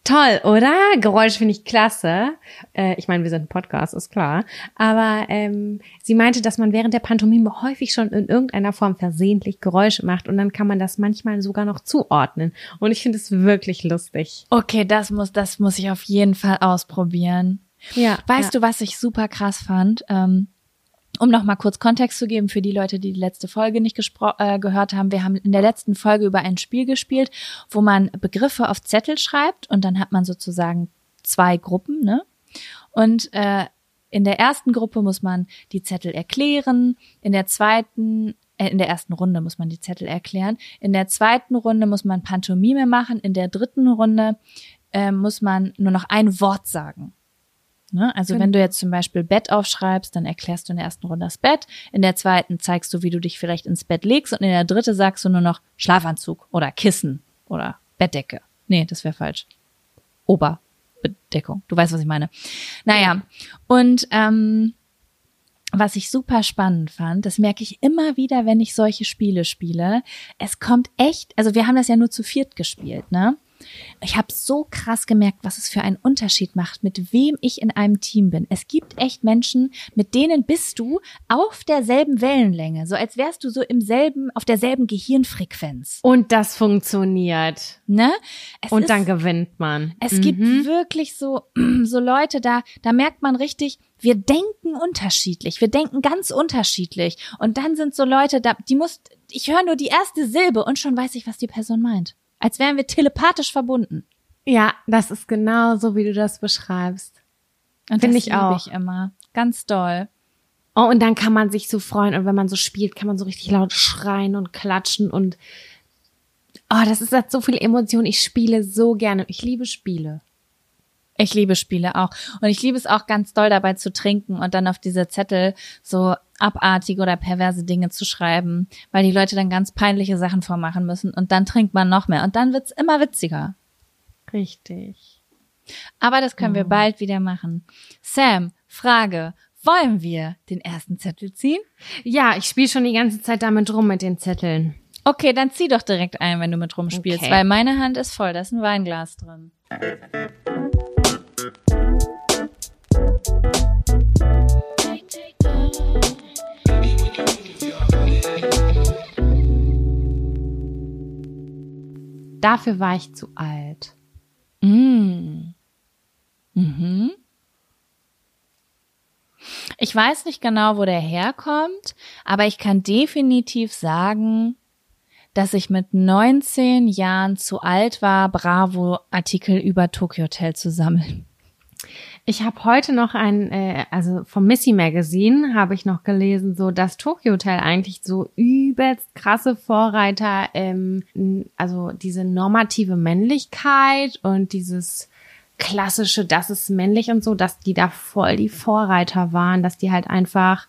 Toll, oder? Geräusch finde ich klasse. Äh, ich meine, wir sind ein Podcast, ist klar. Aber ähm, sie meinte, dass man während der Pantomime häufig schon in irgendeiner Form versehentlich Geräusche macht und dann kann man das manchmal sogar noch zuordnen. Und ich finde es wirklich lustig. Okay, das muss, das muss ich auf jeden Fall ausprobieren. Ja. Weißt du, was ich super krass fand? Ähm, um noch mal kurz Kontext zu geben für die Leute, die die letzte Folge nicht äh, gehört haben. Wir haben in der letzten Folge über ein Spiel gespielt, wo man Begriffe auf Zettel schreibt und dann hat man sozusagen zwei Gruppen, ne? Und äh, in der ersten Gruppe muss man die Zettel erklären, in der zweiten äh, in der ersten Runde muss man die Zettel erklären. In der zweiten Runde muss man Pantomime machen. In der dritten Runde äh, muss man nur noch ein Wort sagen. Ne? Also wenn du jetzt zum Beispiel Bett aufschreibst, dann erklärst du in der ersten Runde das Bett. In der zweiten zeigst du, wie du dich vielleicht ins Bett legst. Und in der dritten sagst du nur noch Schlafanzug oder Kissen oder Bettdecke. Nee, das wäre falsch. Oberbedeckung. Du weißt, was ich meine. Naja, und ähm, was ich super spannend fand, das merke ich immer wieder, wenn ich solche Spiele spiele. Es kommt echt, also wir haben das ja nur zu viert gespielt, ne? Ich habe so krass gemerkt, was es für einen Unterschied macht, mit wem ich in einem Team bin. Es gibt echt Menschen, mit denen bist du auf derselben Wellenlänge, so als wärst du so im selben, auf derselben Gehirnfrequenz. Und das funktioniert. Ne? Es Und ist, dann gewinnt man. es Mhm. gibt wirklich so, so Leute, da, da merkt man richtig, wir denken unterschiedlich, wir denken ganz unterschiedlich. Und dann sind so Leute, da, die muss, ich höre nur die erste Silbe und schon weiß ich, was die Person meint. Als wären wir telepathisch verbunden. Ja, das ist genau so, wie du das beschreibst. Und Finde das ich auch. ich immer. Ganz doll. Oh, und dann kann man sich so freuen und wenn man so spielt, kann man so richtig laut schreien und klatschen und oh, das ist hat so viel Emotion. Ich spiele so gerne. Ich liebe Spiele. Ich liebe Spiele auch. Und ich liebe es auch ganz doll dabei zu trinken und dann auf diese Zettel so abartige oder perverse Dinge zu schreiben, weil die Leute dann ganz peinliche Sachen vormachen müssen und dann trinkt man noch mehr und dann wird's immer witziger. Richtig. Aber das können wir bald wieder machen. Sam, Frage. Wollen wir den ersten Zettel ziehen? Ja, ich spiele schon die ganze Zeit damit rum mit den Zetteln. Okay, dann zieh doch direkt ein, wenn du mit rumspielst, Okay. weil meine Hand ist voll, da ist ein Weinglas drin. Dafür war ich zu alt. Mm. Mhm. Ich weiß nicht genau, wo der herkommt, aber ich kann definitiv sagen, dass ich mit 19 Jahren zu alt war, Bravo-Artikel über Tokyo Hotel zu sammeln. Ich habe heute noch ein, äh, also vom Missy Magazine habe ich noch gelesen, so dass Tokyo Hotel eigentlich so übelst krasse Vorreiter, ähm, also diese normative Männlichkeit und dieses klassische, das ist männlich und so, dass die da voll die Vorreiter waren, dass die halt einfach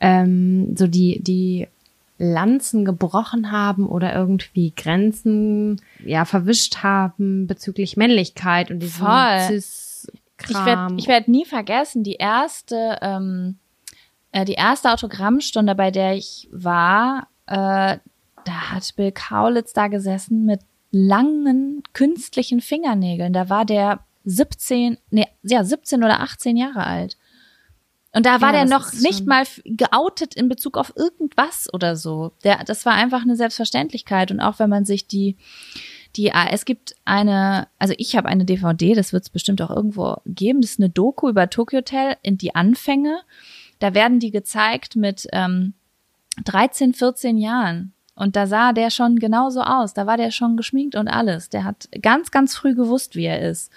ähm, so die die Lanzen gebrochen haben oder irgendwie Grenzen ja verwischt haben bezüglich Männlichkeit und diesem Voll. Cis Ich werde ich werd nie vergessen, die erste, ähm, äh, die erste Autogrammstunde, bei der ich war, äh, da hat Bill Kaulitz da gesessen mit langen künstlichen Fingernägeln. Da war der 17, nee, ja, 17 oder 18 Jahre alt. Und da war Ja, der noch nicht mal geoutet in Bezug auf irgendwas oder so. Der, das war einfach eine Selbstverständlichkeit. Und auch wenn man sich die, die, ah, es gibt eine, also ich habe eine DVD, das wird es bestimmt auch irgendwo geben. Das ist eine Doku über Tokyo Hotel in die Anfänge. Da werden die gezeigt mit ähm, 13, 14 Jahren. Und da sah der schon genauso aus. Da war der schon geschminkt und alles. Der hat ganz, ganz früh gewusst, wie er ist.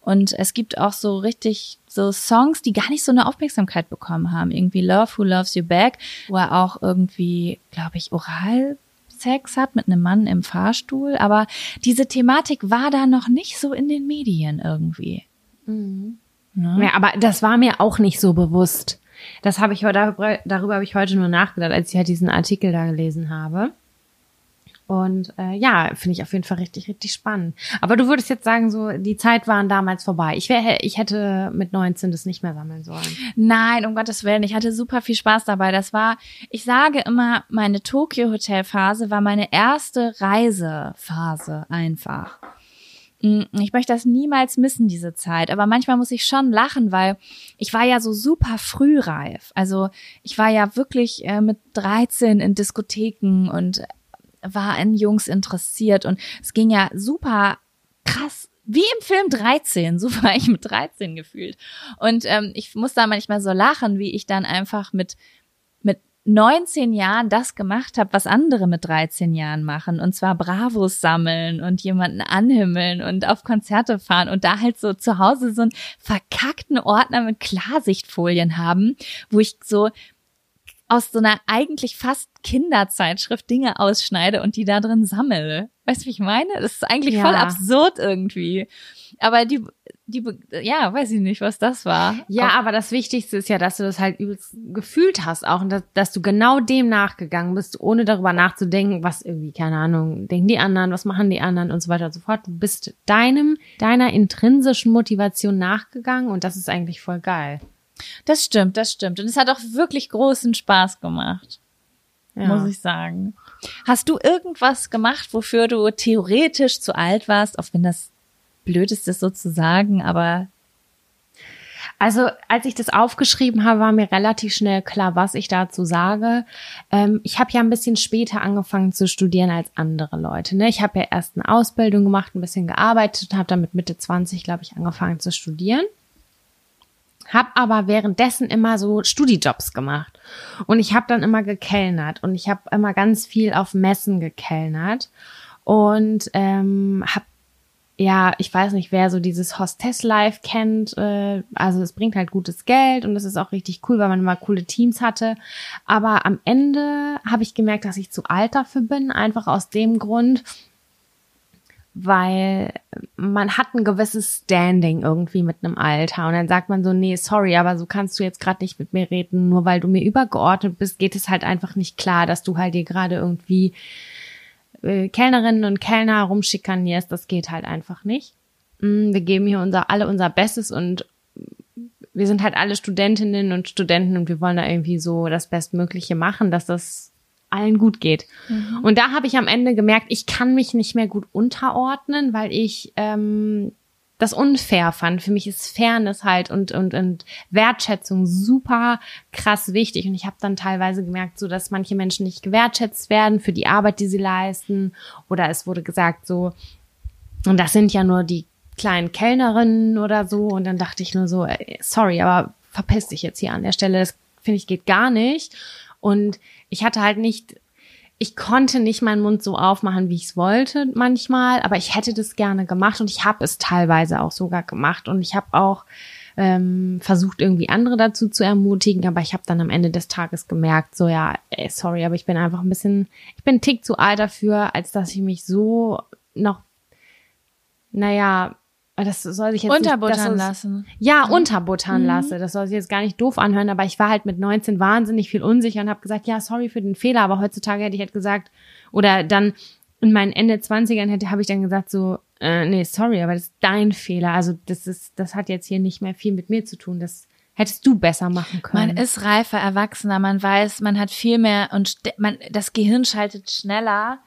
Und es gibt auch so richtig so Songs, die gar nicht so eine Aufmerksamkeit bekommen haben. Irgendwie Love Who Loves You Back, wo er auch irgendwie, glaube ich, Oralsex hat mit einem Mann im Fahrstuhl. Aber diese Thematik war da noch nicht so in den Medien irgendwie. Ja, aber das war mir auch nicht so bewusst. Das habe ich darüber, darüber habe ich heute nur nachgedacht, als ich halt diesen Artikel da gelesen habe. Und äh, ja, finde ich auf jeden Fall richtig, richtig spannend. Aber du würdest jetzt sagen, so die Zeit waren damals vorbei. Ich wäre, ich hätte mit 19 das nicht mehr sammeln sollen. Nein, um Gottes Willen. Ich hatte super viel Spaß dabei. Das war, ich sage immer, meine Tokyo Hotel Phase war meine erste Reisephase einfach. Mm, Ich möchte das niemals missen, diese Zeit. Aber manchmal muss ich schon lachen, weil ich war ja so super frühreif. Also ich war ja wirklich äh, mit 13 in Diskotheken und war an Jungs interessiert und es ging ja super krass, wie im Film 13, so war ich mit 13 gefühlt. Und ähm, ich muss da manchmal so lachen, wie ich dann einfach mit, mit 19 Jahren das gemacht habe, was andere mit 13 Jahren machen. Und zwar Bravos sammeln und jemanden anhimmeln und auf Konzerte fahren und da halt so zu Hause so einen verkackten Ordner mit Klarsichtfolien haben, wo ich so aus so einer eigentlich fast Kinderzeitschrift Dinge ausschneide und die da drin sammle. Weißt du, wie ich meine? Das ist eigentlich Ja. voll absurd irgendwie. Aber die, die, ja, weiß ich nicht, was das war. Ja, aber das Wichtigste ist ja, dass du das halt übelst gefühlt hast auch und dass, dass du genau dem nachgegangen bist, ohne darüber nachzudenken, was irgendwie, keine Ahnung, denken die anderen, was machen die anderen und so weiter und so fort. Du bist deinem, deiner intrinsischen Motivation nachgegangen und das ist eigentlich voll geil. Das stimmt, das stimmt. Und es hat auch wirklich großen Spaß gemacht. Ja. muss ich sagen. Hast du irgendwas gemacht, wofür du theoretisch zu alt warst, auch wenn das blöd ist, das so zu sagen, aber Also als ich das aufgeschrieben habe, war mir relativ schnell klar, was ich dazu sage. Ähm, ich habe ja ein bisschen später angefangen zu studieren als andere Leute. Ne? Ich habe ja erst eine Ausbildung gemacht, ein bisschen gearbeitet und habe dann mit Mitte 20, glaube ich, angefangen zu studieren. Hab aber währenddessen immer so Studijobs gemacht. Und ich habe dann immer gekellnert und ich habe immer ganz viel auf Messen gekellnert und ähm, habe ja, ich weiß nicht, wer so dieses Hostess-Life kennt. Äh, also es bringt halt gutes Geld und es ist auch richtig cool, weil man immer coole Teams hatte. Aber am Ende habe ich gemerkt, dass ich zu alt dafür bin, einfach aus dem Grund, weil man hat ein gewisses Standing irgendwie mit einem Alter. Und dann sagt man so, nee, sorry, aber so kannst du jetzt gerade nicht mit mir reden, nur weil du mir übergeordnet bist, geht es halt einfach nicht klar, dass du halt dir gerade irgendwie äh, Kellnerinnen und Kellner rumschikanierst, das geht halt einfach nicht. Mm, Wir geben hier unser, alle unser Bestes und wir sind halt alle Studentinnen und Studenten und wir wollen da irgendwie so das Bestmögliche machen, dass das allen gut geht. Und da habe ich am Ende gemerkt, ich kann mich nicht mehr gut unterordnen, weil ich ähm, das unfair fand. Für mich ist Fairness halt und, und, und Wertschätzung super krass wichtig. Und ich habe dann teilweise gemerkt, so dass manche Menschen nicht gewertschätzt werden für die Arbeit, die sie leisten. Oder es wurde gesagt, so, und das sind ja nur die kleinen Kellnerinnen oder so. Und dann dachte ich nur so, ey, sorry, aber verpiss dich jetzt hier an der Stelle. Das finde ich geht gar nicht. Und ich hatte halt nicht, ich konnte nicht meinen Mund so aufmachen, wie ich es wollte manchmal, aber ich hätte das gerne gemacht und ich habe es teilweise auch sogar gemacht. Und ich habe auch ähm, versucht irgendwie andere dazu zu ermutigen, aber ich habe dann am Ende des Tages gemerkt, so ja, ey, sorry, aber ich bin einfach ein bisschen, ich bin ein Tick zu alt dafür, als dass ich mich so noch, naja, das soll sich jetzt nicht, unterbuttern soll- lassen. ja, unterbuttern lasse. Das soll sich jetzt gar nicht doof anhören, aber ich war halt mit 19 wahnsinnig viel unsicher und habe gesagt, ja, sorry für den Fehler, aber heutzutage hätte ich halt gesagt, oder dann in meinen Ende 20ern hätte, habe ich dann gesagt so, äh, nee, sorry, aber das ist dein Fehler. Also das ist, das hat jetzt hier nicht mehr viel mit mir zu tun. Das hättest du besser machen können. Man ist reifer, erwachsener, man weiß, man hat viel mehr und man, das Gehirn schaltet schneller,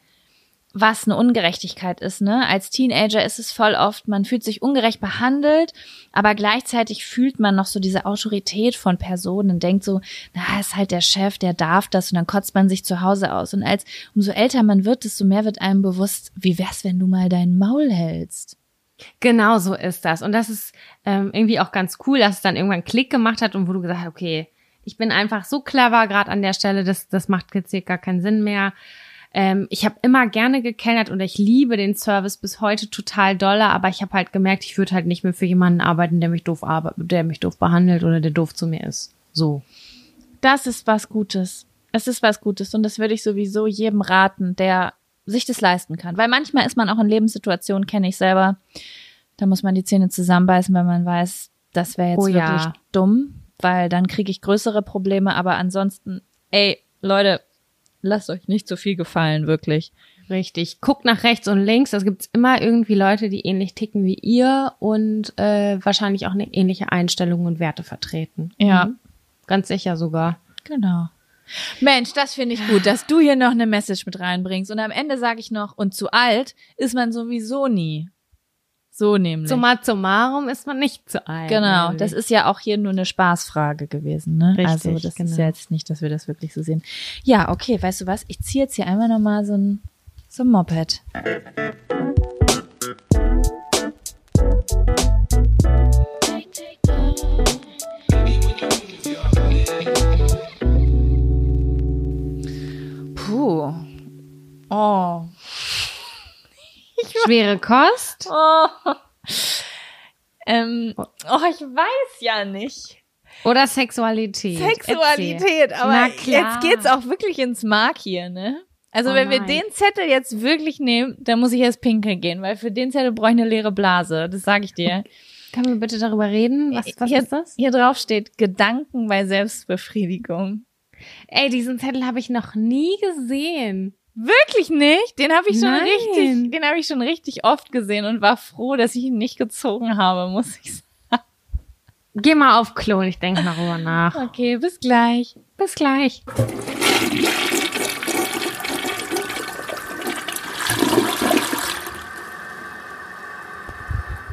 was eine Ungerechtigkeit ist, ne? Als Teenager ist es voll oft, man fühlt sich ungerecht behandelt, aber gleichzeitig fühlt man noch so diese Autorität von Personen und denkt so, na, ist halt der Chef, der darf das und dann kotzt man sich zu Hause aus. Und als umso älter man wird, desto mehr wird einem bewusst, wie wär's, wenn du mal deinen Maul hältst? Genau so ist das. Und das ist ähm, irgendwie auch ganz cool, dass es dann irgendwann Klick gemacht hat und wo du gesagt hast, okay, ich bin einfach so clever gerade an der Stelle, das, das macht jetzt hier gar keinen Sinn mehr. Ähm, ich habe immer gerne gekellnert und ich liebe den Service bis heute total doller, aber ich habe halt gemerkt, ich würde halt nicht mehr für jemanden arbeiten, der mich doof arbeitet, der mich doof behandelt oder der doof zu mir ist. So. Das ist was Gutes. Es ist was Gutes und das würde ich sowieso jedem raten, der sich das leisten kann. Weil manchmal ist man auch in Lebenssituationen, kenne ich selber, da muss man die Zähne zusammenbeißen, weil man weiß, das wäre jetzt Oh ja. wirklich dumm, weil dann kriege ich größere Probleme. Aber ansonsten, ey, Leute, lasst euch nicht so viel gefallen, wirklich. Richtig. Guckt nach rechts und links. Es gibt immer irgendwie Leute, die ähnlich ticken wie ihr und äh, wahrscheinlich auch eine ähnliche Einstellung und Werte vertreten. Ja. Mhm. Ganz sicher sogar. Genau. Mensch, das finde ich gut, dass du hier noch eine Message mit reinbringst. Und am Ende sage ich noch, und zu alt ist man sowieso nie. So nämlich. Summa summarum ist man nicht zu alt. Genau, nämlich. das ist ja auch hier nur eine Spaßfrage gewesen, ne? Richtig, also das ist genau. ja jetzt nicht, dass wir das wirklich so sehen. Ja, okay, weißt du was? Ich ziehe jetzt hier einmal nochmal so ein, so ein Moped. Puh. Oh. Schwere Kost. Oh. Ähm, oh, ich weiß ja nicht. Oder Sexualität. Sexualität, Erzähl. aber jetzt geht's auch wirklich ins Mark hier, ne? Also Oh wenn wir nein. den Zettel jetzt wirklich nehmen, dann muss ich erst pinkeln gehen, weil für den Zettel brauche ich eine leere Blase, das sage ich dir. Können wir bitte darüber reden? Was, was hier, ist das? Hier drauf steht Gedanken bei Selbstbefriedigung. Ey, diesen Zettel habe ich noch nie gesehen. Wirklich nicht? Den habe ich schon Nein. richtig, den habe ich schon richtig oft gesehen und war froh, dass ich ihn nicht gezogen habe, muss ich sagen. Geh mal auf Klo, ich denke mal drüber nach. Okay, bis gleich. Bis gleich.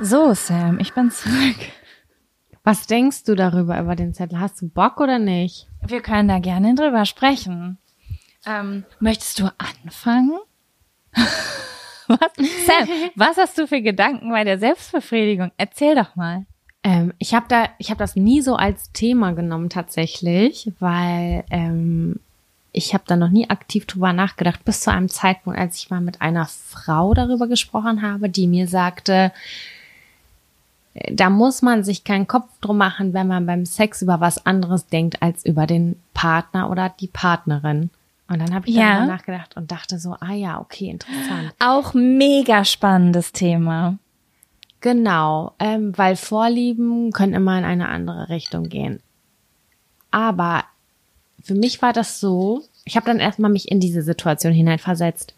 So, Sam, ich bin zurück. Was denkst du darüber, über den Zettel? Hast du Bock oder nicht? Wir können da gerne drüber sprechen. Ähm, möchtest du anfangen? was? Sam, was hast du für Gedanken bei der Selbstbefriedigung? Erzähl doch mal. Ähm, ich habe da, ich habe das nie so als Thema genommen tatsächlich, weil ähm, ich habe da noch nie aktiv drüber nachgedacht, bis zu einem Zeitpunkt, als ich mal mit einer Frau darüber gesprochen habe, die mir sagte, da muss man sich keinen Kopf drum machen, wenn man beim Sex über was anderes denkt als über den Partner oder die Partnerin. Und dann habe ich Ja. darüber nachgedacht und dachte so, ah ja, okay, interessant. Auch mega spannendes Thema. Genau, ähm, weil Vorlieben können immer in eine andere Richtung gehen. Aber für mich war das so, ich habe dann erstmal mich in diese Situation hineinversetzt.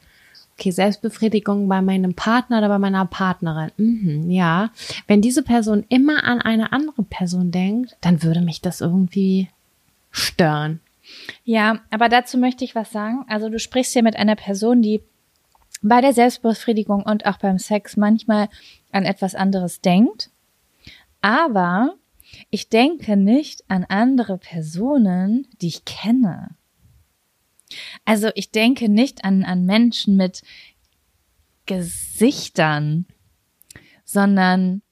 Okay, Selbstbefriedigung bei meinem Partner oder bei meiner Partnerin. Mhm, ja, wenn diese Person immer an eine andere Person denkt, dann würde mich das irgendwie stören. Ja, aber dazu möchte ich was sagen. Also du sprichst hier mit einer Person, die bei der Selbstbefriedigung und auch beim Sex manchmal an etwas anderes denkt. Aber ich denke nicht an andere Personen, die ich kenne. Also ich denke nicht an, an Menschen mit Gesichtern, sondern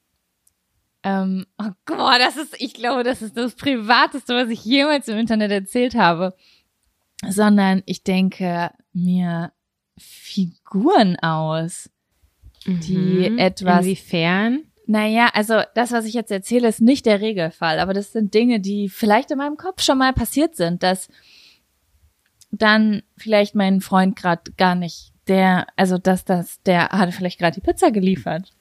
ähm, oh Gott, das ist, ich glaube, das ist das Privateste, was ich jemals im Internet erzählt habe. Sondern ich denke mir Figuren aus, die Mhm. etwas Inwiefern? naja, also das, was ich jetzt erzähle, ist nicht der Regelfall, aber das sind Dinge, die vielleicht in meinem Kopf schon mal passiert sind, dass dann vielleicht mein Freund gerade gar nicht der, also dass das, der hatte vielleicht gerade die Pizza geliefert.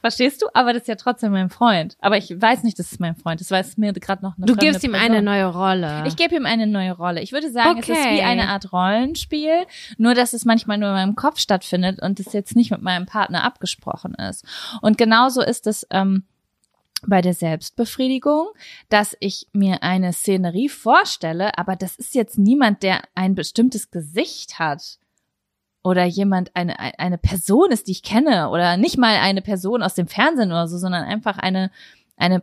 Verstehst du? Aber das ist ja trotzdem mein Freund. Aber ich weiß nicht, das ist mein Freund. Das weiß mir gerade noch eine Du gibst ihm Person. eine neue Rolle. Ich gebe ihm eine neue Rolle. Ich würde sagen, es ist Okay. wie eine Art Rollenspiel, nur dass es manchmal nur in meinem Kopf stattfindet und es jetzt nicht mit meinem Partner abgesprochen ist. Und genauso ist es ähm, bei der Selbstbefriedigung, dass ich mir eine Szenerie vorstelle, aber das ist jetzt niemand, der ein bestimmtes Gesicht hat oder jemand eine eine Person ist, die ich kenne oder nicht mal eine Person aus dem Fernsehen oder so, sondern einfach eine eine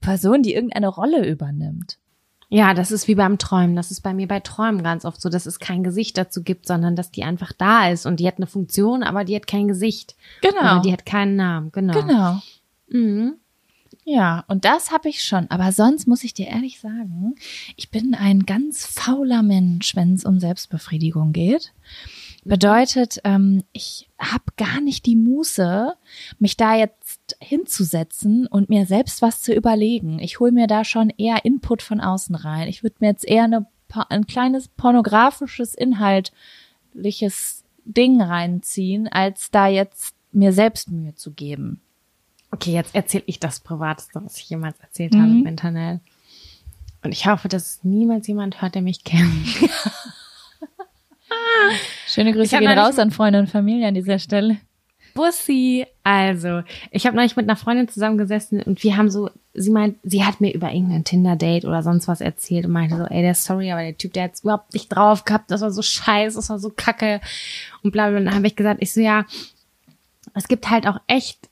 Person, die irgendeine Rolle übernimmt. Ja, das ist wie beim Träumen. Das ist bei mir bei Träumen ganz oft so, dass es kein Gesicht dazu gibt, sondern dass die einfach da ist und die hat eine Funktion, aber die hat kein Gesicht. Genau. Die hat keinen Namen. Genau. Genau. Mhm. Ja, und das habe ich schon. Aber sonst muss ich dir ehrlich sagen, ich bin ein ganz fauler Mensch, wenn es um Selbstbefriedigung geht. Bedeutet, ähm, ich habe gar nicht die Muße, mich da jetzt hinzusetzen und mir selbst was zu überlegen. Ich hole mir da schon eher Input von außen rein. Ich würde mir jetzt eher eine, ein kleines pornografisches, inhaltliches Ding reinziehen, als da jetzt mir selbst Mühe zu geben. Okay, jetzt erzähle ich das Privateste, was ich jemals erzählt habe Mhm. im Internet. Und ich hoffe, dass niemals jemand hört, der mich kennt. Schöne Grüße gehen raus an Freunde und Familie an dieser Stelle. Bussi. Also, ich habe neulich mit einer Freundin zusammengesessen und wir haben so, sie meint, sie hat mir über irgendein Tinder-Date oder sonst was erzählt und meinte so, ey, der sorry, aber der Typ, der hat's überhaupt nicht drauf gehabt, das war so scheiße, das war so kacke und bla bla. Und dann habe ich gesagt, ich so, ja, es gibt halt auch echt,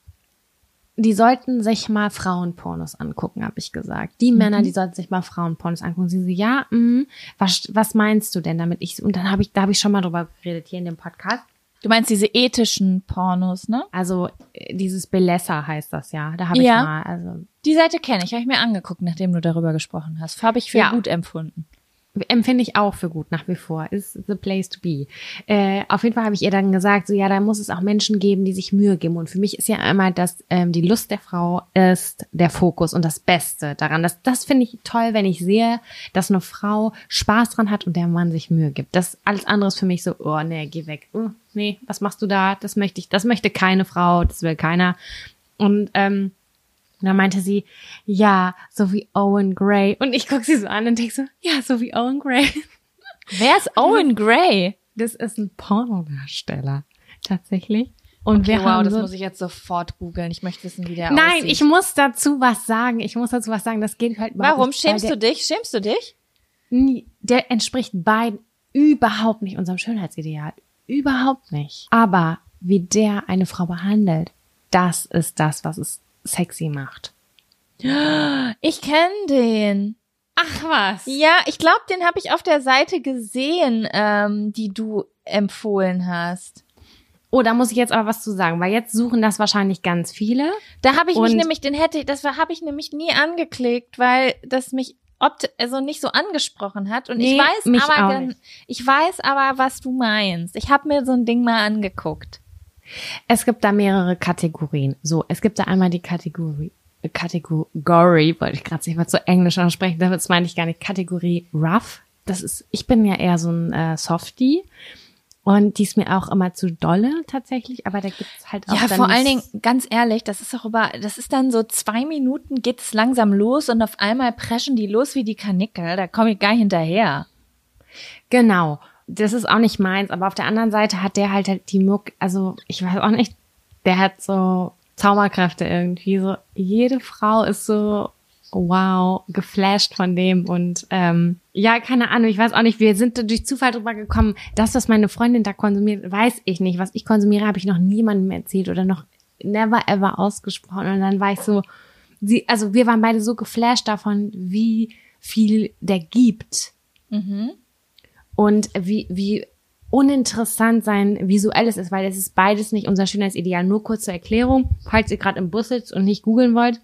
die sollten sich mal Frauenpornos angucken, habe ich gesagt. Die Männer, die sollten sich mal Frauenpornos angucken. Sie so, ja, mh, was, was meinst du denn damit? Ich und dann habe ich, da habe ich schon mal drüber geredet hier in dem Podcast. Du meinst diese ethischen Pornos, ne? Also äh, dieses Belässer heißt das ja. Da habe ich Ja. mal, also Die Seite kenne ich, habe ich mir angeguckt, nachdem du darüber gesprochen hast. Habe ich für Ja. gut empfunden. Empfinde ich auch für gut nach wie vor. Ist the place to be. Äh, auf jeden Fall habe ich ihr dann gesagt, so ja, da muss es auch Menschen geben, die sich Mühe geben. Und für mich ist ja einmal, dass ähm, die Lust der Frau ist der Fokus und das Beste daran. Das, das finde ich toll, wenn ich sehe, dass eine Frau Spaß dran hat und der Mann sich Mühe gibt. Das alles andere ist für mich so, oh nee, geh weg. Oh, nee, was machst du da? Das möchte ich, das möchte keine Frau, das will keiner. Und ähm, Und dann meinte sie, ja, so wie Owen Gray. Und ich guck sie so an und denk so, ja, so wie Owen Gray. Wer ist Owen Gray? Das ist ein Pornodarsteller. Tatsächlich. Und wir wow, haben das so, muss ich jetzt sofort googeln. Ich möchte wissen, wie der Nein, aussieht. ich muss dazu was sagen. Ich muss dazu was sagen. Das geht halt überhaupt Warum nicht, schämst du dich? Schämst du dich? nie- Der entspricht beiden überhaupt nicht unserem Schönheitsideal. Überhaupt nicht. Aber wie der eine Frau behandelt, das ist das, was es sexy macht. Ich kenne den. Ach was. Ja, ich glaube, den habe ich auf der Seite gesehen, ähm, die du empfohlen hast. Oh, da muss ich jetzt aber was zu sagen, weil jetzt suchen das wahrscheinlich ganz viele. Da habe ich mich nämlich, den hätte ich, das habe ich nämlich nie angeklickt, weil das mich opt also nicht so angesprochen hat. Und ich Nee, weiß mich aber, ich weiß aber, was du meinst. Ich habe mir so ein Ding mal angeguckt. Es gibt da mehrere Kategorien. So, es gibt da einmal die Kategorie, Kategorie, wollte ich gerade nicht mal zu Englisch aussprechen, das meine ich gar nicht, Kategorie Rough. Das ist, ich bin ja eher so ein äh, Softie. Und die ist mir auch immer zu dolle tatsächlich, aber da gibt's halt auch Ja, vor allen Dingen, ganz ehrlich, das ist auch über, das ist dann so zwei Minuten geht es langsam los und auf einmal preschen die los wie die Kanickel. Da komme ich gar nicht hinterher. Genau. Das ist auch nicht meins, aber auf der anderen Seite hat der halt, halt die Muck, also ich weiß auch nicht, der hat so Zauberkräfte irgendwie. So jede Frau ist so wow, geflasht von dem und ähm, ja, keine Ahnung, ich weiß auch nicht, wir sind durch Zufall drüber gekommen, das, was meine Freundin da konsumiert, weiß ich nicht. Was ich konsumiere, habe ich noch niemandem erzählt oder noch never ever ausgesprochen. Und dann war ich so, sie, also wir waren beide so geflasht davon, wie viel der gibt und wie, wie uninteressant sein visuelles ist, weil es ist beides nicht unser Schönheitsideal. Nur kurze Erklärung, falls ihr gerade im Bus sitzt und nicht googeln wollt.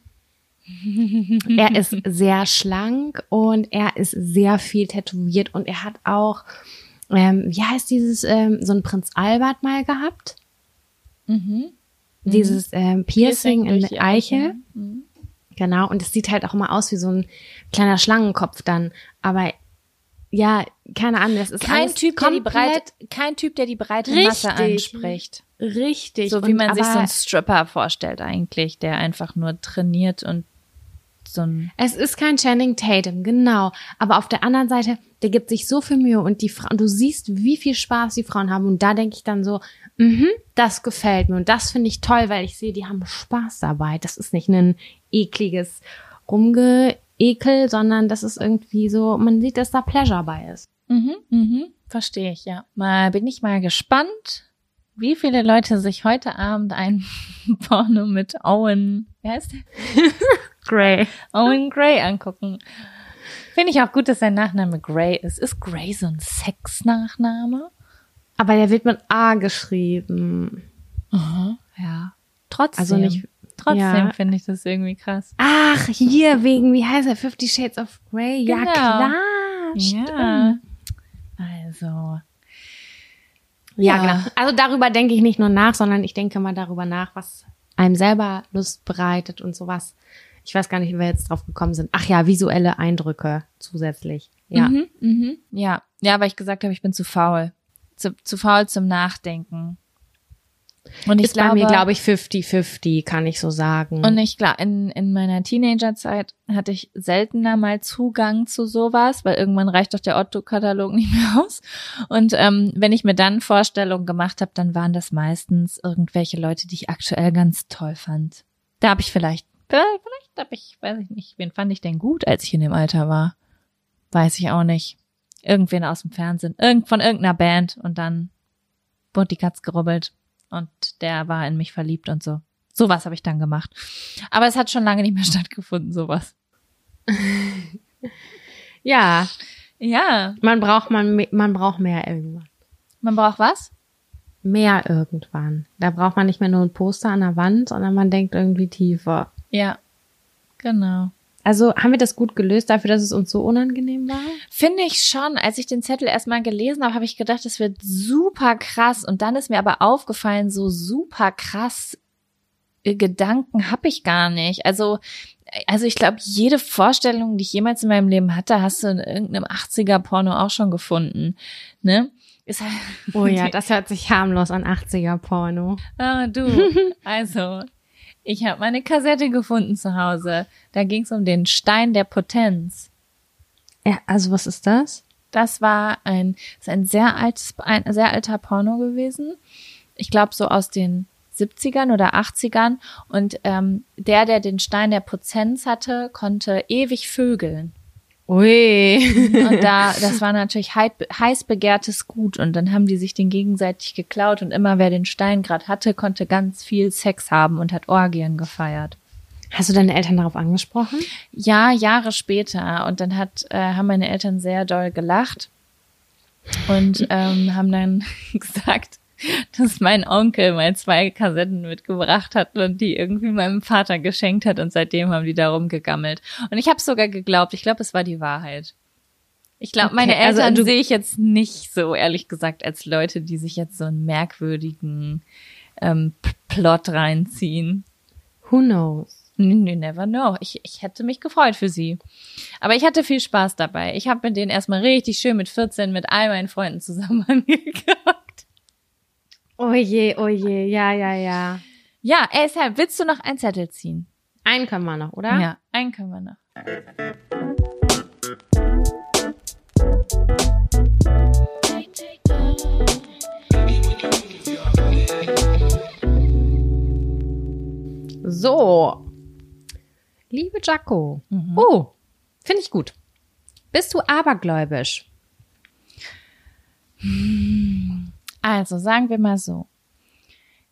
er ist sehr schlank und er ist sehr viel tätowiert und er hat auch, ähm, wie heißt dieses, ähm, so ein Prinz Albert mal gehabt? Dieses ähm, Piercing, in durch der die Eichel. Genau, und es sieht halt auch immer aus wie so ein kleiner Schlangenkopf dann. Aber ja, keine Ahnung, das ist Kein Typ, der die breite, kein Typ, der die breite Masse Richtig. anspricht. richtig. So wie Und man sich so einen Stripper vorstellt eigentlich, der einfach nur trainiert und so ein Es ist kein Channing Tatum, genau. Aber auf der anderen Seite, der gibt sich so viel Mühe und die Frauen, du siehst, wie viel Spaß die Frauen haben. Und da denke ich dann so, mhm, das gefällt mir. Und das finde ich toll, weil ich sehe, die haben Spaß dabei. Das ist nicht ein ekliges Rumgeekel, sondern das ist irgendwie so, man sieht, dass da Pleasure bei ist. Mhm, mhm, verstehe ich, ja. Mal bin ich mal gespannt, wie viele Leute sich heute Abend ein Porno mit Owen, wie heißt der? Gray. Owen Gray angucken. Finde ich auch gut, dass sein Nachname Gray ist. Ist Gray so ein Sexnachname? Aber der wird mit A geschrieben. Ja. Trotzdem. Also nicht- Trotzdem ja. finde ich das irgendwie krass. Ach, hier wegen, wie heißt er? Fifty Shades of Grey? Ja, Genau. klar. Ja. Also. Ja, Ja. genau. Also darüber denke ich nicht nur nach, sondern ich denke mal darüber nach, was einem selber Lust bereitet und sowas. Ich weiß gar nicht, wie wir jetzt drauf gekommen sind. Ach ja, visuelle Eindrücke zusätzlich. Ja. Mhm, mhm. Ja. Ja, weil ich gesagt habe, ich bin zu faul. Zu, zu faul zum Nachdenken. Und ich Ist bei mir, glaube ich, 50-50, kann ich so sagen. Und ich klar, in, in meiner Teenagerzeit hatte ich seltener mal Zugang zu sowas, weil irgendwann reicht doch der Otto-Katalog nicht mehr aus. Und ähm, wenn ich mir dann Vorstellungen gemacht habe, dann waren das meistens irgendwelche Leute, die ich aktuell ganz toll fand. Da habe ich vielleicht, vielleicht, vielleicht habe ich, weiß ich nicht, wen fand ich denn gut, als ich in dem Alter war? Weiß ich auch nicht. Irgendwen aus dem Fernsehen, irgend von irgendeiner Band und dann wurde die Katz gerubbelt und der war in mich verliebt und so. Sowas habe ich dann gemacht. Aber es hat schon lange nicht mehr stattgefunden, sowas. ja, Ja. man braucht, man, man braucht mehr irgendwann. Man braucht was? Mehr irgendwann. Da braucht man nicht mehr nur ein Poster an der Wand, sondern man denkt irgendwie tiefer. Ja. Genau. Also haben wir das gut gelöst dafür, dass es uns so unangenehm war? Finde ich schon. Als ich den Zettel erstmal gelesen habe, habe ich gedacht, das wird super krass. Und dann ist mir aber aufgefallen, so super krass äh, Gedanken habe ich gar nicht. Also, also ich glaube, jede Vorstellung, die ich jemals in meinem Leben hatte, hast du in irgendeinem 80er-Porno auch schon gefunden. Ne? Halt, Oh ja, das hört sich harmlos an 80er Porno. Ah, du. Also, ich habe meine Kassette gefunden zu Hause. Da ging es um den Stein der Potenz. Ja, also was ist das? Das war ein, ist ein sehr altes, ein sehr alter Porno gewesen. Ich glaube so aus den 70ern oder 80ern. Und ähm, der, der den Stein der Potenz hatte, konnte ewig vögeln. Ui. Und da, das war natürlich hei- heiß begehrtes Gut. Und dann haben die sich den gegenseitig geklaut. Und immer wer den Stein gerade hatte, konnte ganz viel Sex haben und hat Orgien gefeiert. Hast du deine Eltern darauf angesprochen? Ja, Jahre später. Und dann hat, äh, haben meine Eltern sehr doll gelacht und ähm, haben dann gesagt, dass mein Onkel mal zwei Kassetten mitgebracht hat und die irgendwie meinem Vater geschenkt hat und seitdem haben die darum gegammelt. Und ich habe sogar geglaubt, ich glaube, es war die Wahrheit. Ich glaube, meine Okay, also Eltern du- sehe ich jetzt nicht so, ehrlich gesagt, als Leute, die sich jetzt so einen merkwürdigen ähm, Plot reinziehen. Who knows? You never know. Ich, ich hätte mich gefreut für sie. Aber ich hatte viel Spaß dabei. Ich habe mit denen erstmal richtig schön mit 14 mit all meinen Freunden zusammen angeguckt. Oh je, oh je, ja, ja, ja. Ja, ey Sam, willst du noch einen Zettel ziehen? Einen können wir noch, oder? Ja, einen können wir noch. So. Liebe Jaco. Oh, finde ich gut. Bist du abergläubisch? Also, sagen wir mal so.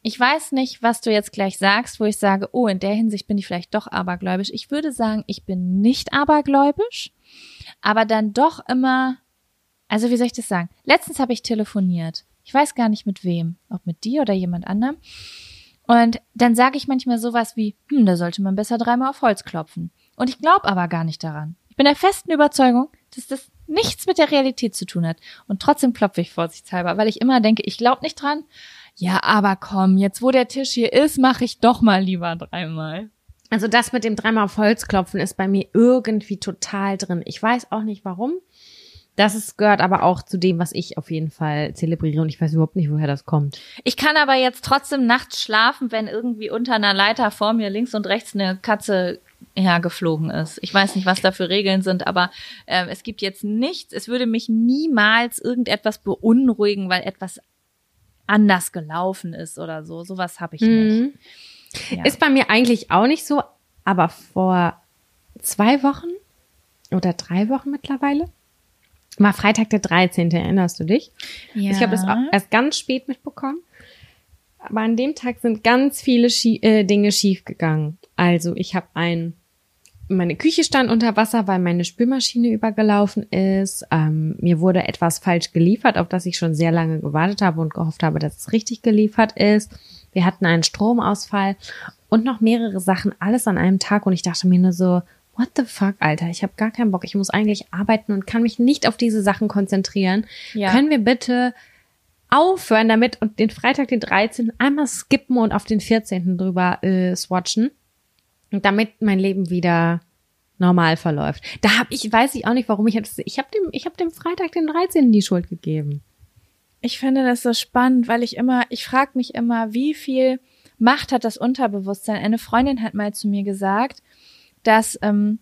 Ich weiß nicht, was du jetzt gleich sagst, wo ich sage, oh, in der Hinsicht bin ich vielleicht doch abergläubisch. Ich würde sagen, ich bin nicht abergläubisch, aber dann doch immer, also wie soll ich das sagen? Letztens habe ich telefoniert. Ich weiß gar nicht mit wem, ob mit dir oder jemand anderem. Und dann sage ich manchmal sowas wie, hm, da sollte man besser dreimal auf Holz klopfen. Und ich glaube aber gar nicht daran. Ich bin der festen Überzeugung, dass das nichts mit der Realität zu tun hat. Und trotzdem klopfe ich vorsichtshalber, weil ich immer denke, ich glaube nicht dran. Ja, aber komm, jetzt wo der Tisch hier ist, mache ich doch mal lieber dreimal. Also das mit dem dreimal auf Holz klopfen ist bei mir irgendwie total drin. Ich weiß auch nicht warum. Das ist, gehört aber auch zu dem, was ich auf jeden Fall zelebriere und ich weiß überhaupt nicht, woher das kommt. Ich kann aber jetzt trotzdem nachts schlafen, wenn irgendwie unter einer Leiter vor mir links und rechts eine Katze hergeflogen ist. Ich weiß nicht, was da für Regeln sind, aber ähm, es gibt jetzt nichts, es würde mich niemals irgendetwas beunruhigen, weil etwas anders gelaufen ist oder so. Sowas habe ich nicht. Ja. Ist bei mir eigentlich auch nicht so, aber vor zwei Wochen oder drei Wochen mittlerweile war Freitag der 13. Erinnerst du dich? ja. Ich habe das auch erst ganz spät mitbekommen. Aber an dem Tag sind ganz viele Schie äh, Dinge schiefgegangen. Also ich habe ein, meine Küche stand unter Wasser, weil meine Spülmaschine übergelaufen ist. Ähm, mir wurde etwas falsch geliefert, auf das ich schon sehr lange gewartet habe und gehofft habe, dass es richtig geliefert ist. Wir hatten einen Stromausfall und noch mehrere Sachen, alles an einem Tag. Und ich dachte mir nur so, what the fuck, Alter, ich habe gar keinen Bock. Ich muss eigentlich arbeiten und kann mich nicht auf diese Sachen konzentrieren. Ja. Können wir bitte aufhören damit und den Freitag, den 13. einmal skippen und auf den 14. drüber äh, swatchen, und damit mein Leben wieder normal verläuft. Da habe ich, weiß ich auch nicht, warum ich habe ich habe dem ich habe dem Freitag den 13. die Schuld gegeben. Ich finde das so spannend, weil ich immer, ich frage mich immer, wie viel Macht hat das Unterbewusstsein? Eine Freundin hat mal zu mir gesagt, dass ähm,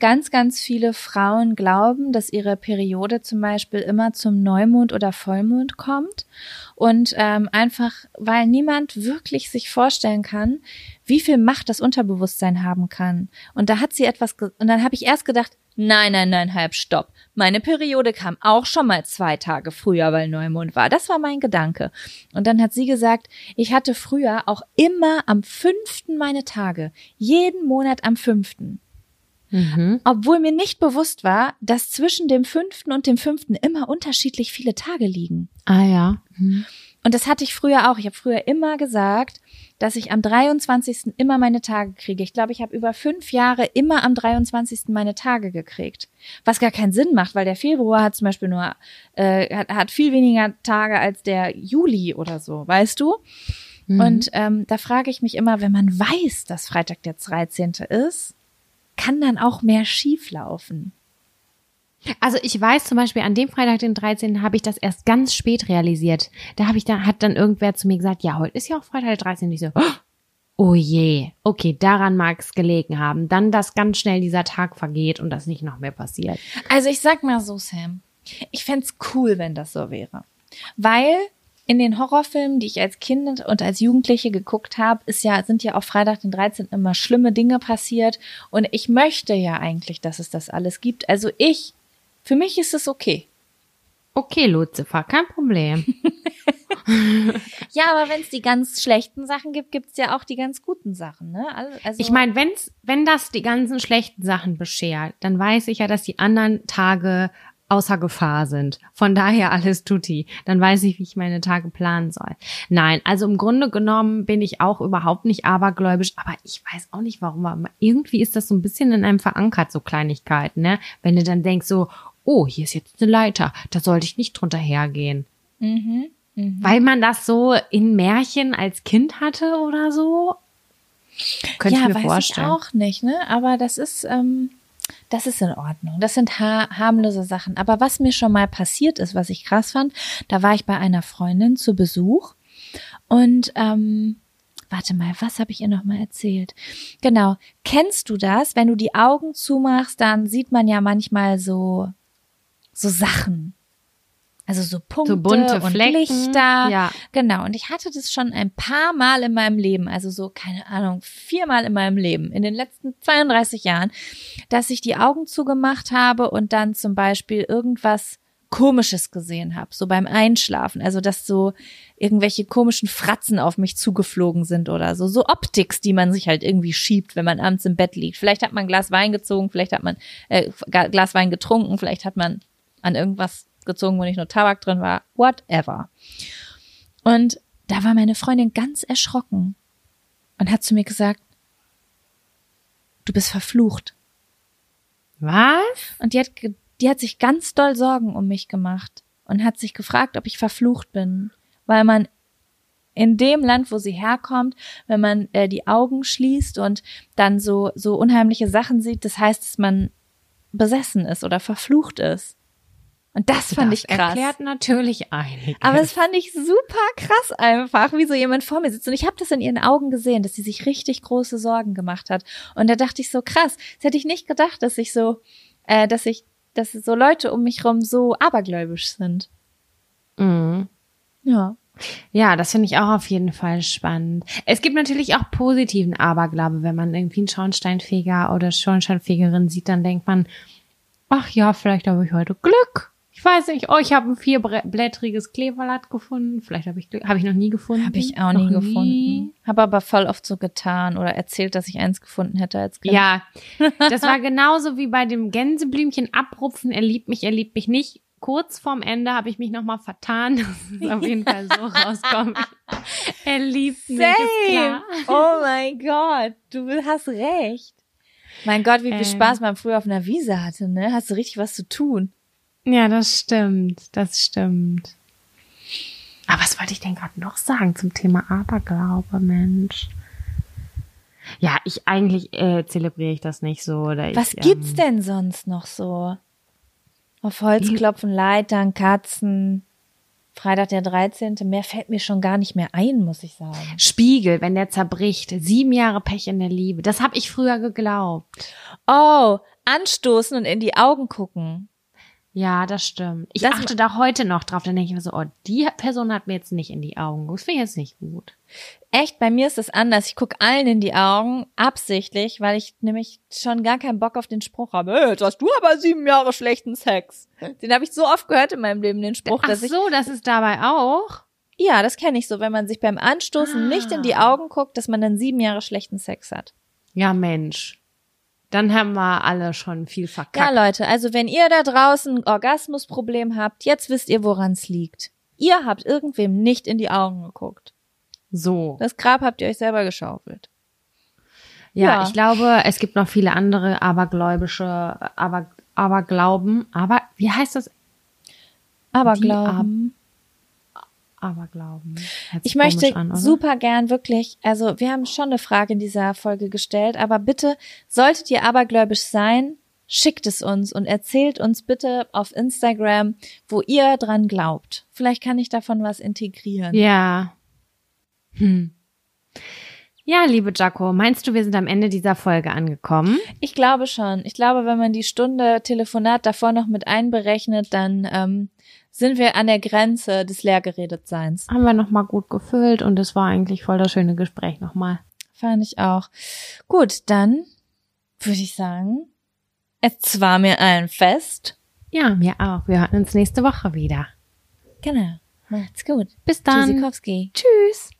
ganz, ganz viele Frauen glauben, dass ihre Periode zum Beispiel immer zum Neumond oder Vollmond kommt und ähm, einfach, weil niemand wirklich sich vorstellen kann, wie viel Macht das Unterbewusstsein haben kann. Und da hat sie etwas, und dann habe ich erst gedacht, nein, nein, nein, halb, stopp. Meine Periode kam auch schon mal zwei Tage früher, weil Neumond war. Das war mein Gedanke. Und dann hat sie gesagt, ich hatte früher auch immer am fünften meine Tage. Jeden Monat am fünften. Obwohl mir nicht bewusst war, dass zwischen dem fünften und dem fünften immer unterschiedlich viele Tage liegen. Ah ja. Und das hatte ich früher auch. Ich habe früher immer gesagt, dass ich am 23. immer meine Tage kriege. Ich glaube, ich habe über fünf Jahre immer am 23. meine Tage gekriegt. Was gar keinen Sinn macht, weil der Februar hat zum Beispiel nur, äh, hat, hat viel weniger Tage als der Juli oder so, weißt du? Und ähm, da frage ich mich immer, wenn man weiß, dass Freitag der 13. ist, kann dann auch mehr schief laufen. Also ich weiß zum Beispiel, an dem Freitag, den 13. habe ich das erst ganz spät realisiert. Da habe ich da, hat dann irgendwer zu mir gesagt, ja, heute ist ja auch Freitag der 13. Und ich so, oh je, okay, daran mag es gelegen haben. Dann, dass ganz schnell dieser Tag vergeht und das nicht noch mehr passiert. Also ich sag mal so, Sam, ich fänd's cool, wenn das so wäre. Weil in den Horrorfilmen, die ich als Kind und als Jugendliche geguckt habe, ist ja, sind ja auf Freitag den 13. immer schlimme Dinge passiert. Und ich möchte ja eigentlich, dass es das alles gibt. Also ich, für mich ist es okay. Okay, Lucifer, kein Problem. Ja, aber wenn es die ganz schlechten Sachen gibt, gibt's ja auch die ganz guten Sachen, ne? Also, Ich meine, wenn's, wenn das die ganzen schlechten Sachen beschert, dann weiß ich ja, dass die anderen Tage außer Gefahr sind. Von daher alles tutti. Dann weiß ich, wie ich meine Tage planen soll. Nein, also im Grunde genommen bin ich auch überhaupt nicht abergläubisch, aber ich weiß auch nicht warum. Aber irgendwie ist das so ein bisschen in einem verankert, so Kleinigkeiten, ne? Wenn du dann denkst so, oh, hier ist jetzt eine Leiter, da sollte ich nicht drunter hergehen. Mhm. Mhm. Weil man das so in Märchen als Kind hatte oder so. Könnte ja, ich mir weiß vorstellen. ich auch nicht, ne? Aber das ist, ähm, das ist in Ordnung. Das sind ha harmlose Sachen. Aber was mir schon mal passiert ist, was ich krass fand, da war ich bei einer Freundin zu Besuch und ähm, warte mal, was habe ich ihr noch mal erzählt? Genau, kennst du das? Wenn du die Augen zumachst, dann sieht man ja manchmal so so Sachen. Also so Punkte So bunte und Flecken. Lichter. Ja. Genau, und ich hatte das schon ein paar Mal in meinem Leben, also so, keine Ahnung, viermal in meinem Leben, in den letzten 32 Jahren, dass ich die Augen zugemacht habe und dann zum Beispiel irgendwas Komisches gesehen habe, so beim Einschlafen. Also, dass so irgendwelche komischen Fratzen auf mich zugeflogen sind oder so. So Optics, die man sich halt irgendwie schiebt, wenn man abends im Bett liegt. Vielleicht hat man ein Glas Wein gezogen, vielleicht hat man äh, Glas Wein getrunken, vielleicht hat man an irgendwas gezogen, wo nicht nur Tabak drin war. Whatever. Und da war meine Freundin ganz erschrocken und hat zu mir gesagt, du bist verflucht. Was? Und die hat, die hat sich ganz doll Sorgen um mich gemacht und hat sich gefragt, ob ich verflucht bin, weil man in dem Land, wo sie herkommt, wenn man äh, die Augen schließt und dann so so unheimliche Sachen sieht, das heißt, dass man besessen ist oder verflucht ist. Und das fand das ich krass. erklärt natürlich einiges. Aber das fand ich super krass einfach, wie so jemand vor mir sitzt. Und ich habe das in ihren Augen gesehen, dass sie sich richtig große Sorgen gemacht hat. Und da dachte ich so, krass, das hätte ich nicht gedacht, dass ich so, äh, dass ich, dass so Leute um mich rum so abergläubisch sind. Mhm. Ja. Ja, das finde ich auch auf jeden Fall spannend. Es gibt natürlich auch positiven Aberglaube, wenn man irgendwie einen Schornsteinfeger oder Schornsteinfegerin sieht, dann denkt man, ach ja, vielleicht habe ich heute Glück. Ich weiß nicht, oh, ich habe ein vierblättriges Kleeblatt gefunden. Vielleicht habe ich. Habe ich noch nie gefunden. Habe ich auch Noch nie gefunden. Habe aber voll oft so getan oder erzählt, dass ich eins gefunden hätte als Kind. Ja, das war genauso wie bei dem Gänseblümchen abrupfen. Er liebt mich, er liebt mich nicht. Kurz vorm Ende habe ich mich nochmal vertan, dass es auf jeden Fall so rauskommt. Er liebt mich, ist klar. Oh mein Gott, du hast recht. Mein Gott, wie viel Ähm. Spaß man früher auf einer Wiese hatte, ne? Hast du richtig was zu tun. Ja, das stimmt, das stimmt. Aber was wollte ich denn gerade noch sagen zum Thema Aberglaube, Mensch? Ja, ich eigentlich äh, zelebriere ich das nicht so. Oder Was ich, gibt's ähm, denn sonst noch so? Auf Holz klopfen, Leitern, Katzen. Freitag der 13. Mehr fällt mir schon gar nicht mehr ein, muss ich sagen. Spiegel, wenn der zerbricht. Sieben Jahre Pech in der Liebe. Das habe ich früher geglaubt. Oh, anstoßen und in die Augen gucken. Ja, das stimmt. Ich Das- achte da heute noch drauf. Dann denke ich mir so, oh, die Person hat mir jetzt nicht in die Augen geguckt. Das finde ich jetzt nicht gut. Echt, bei mir ist es anders. Ich gucke allen in die Augen, absichtlich, weil ich nämlich schon gar keinen Bock auf den Spruch habe. Hey, jetzt hast du aber sieben Jahre schlechten Sex. Den habe ich so oft gehört in meinem Leben, den Spruch, Ach dass ich. so, das ist dabei auch. Ja, das kenne ich so, wenn man sich beim Anstoßen nicht in die Augen guckt, dass man dann sieben Jahre schlechten Sex hat. Ja, Mensch. Dann haben wir alle schon viel verkackt. Ja, Leute, also wenn ihr da draußen ein Orgasmusproblem habt, jetzt wisst ihr, woran es liegt. Ihr habt irgendwem nicht in die Augen geguckt. so. Das Grab habt ihr euch selber geschaufelt. Ja, Ja. ich glaube, es gibt noch viele andere abergläubische, aber, Aberglauben. Aber, wie heißt das? Aber Die glauben. Aberglauben. Hört Ich möchte an, super gern wirklich, also wir haben schon eine Frage in dieser Folge gestellt, aber bitte, solltet ihr abergläubisch sein, schickt es uns und erzählt uns bitte auf Instagram, wo ihr dran glaubt. Vielleicht kann ich davon was integrieren. Ja. Hm. Ja, liebe Jaco, meinst du, wir sind am Ende dieser Folge angekommen? Ich glaube schon. Ich glaube, wenn man die Stunde Telefonat davor noch mit einberechnet, dann ähm, sind wir an der Grenze des Leergeredetseins. Haben wir nochmal gut gefüllt und es war eigentlich voll das schöne Gespräch nochmal. Fand ich auch. Gut, dann würde ich sagen, es war mir ein Fest. Ja, mir auch. Wir hören uns nächste Woche wieder. Genau. Macht's gut. Bis dann. Tschüss.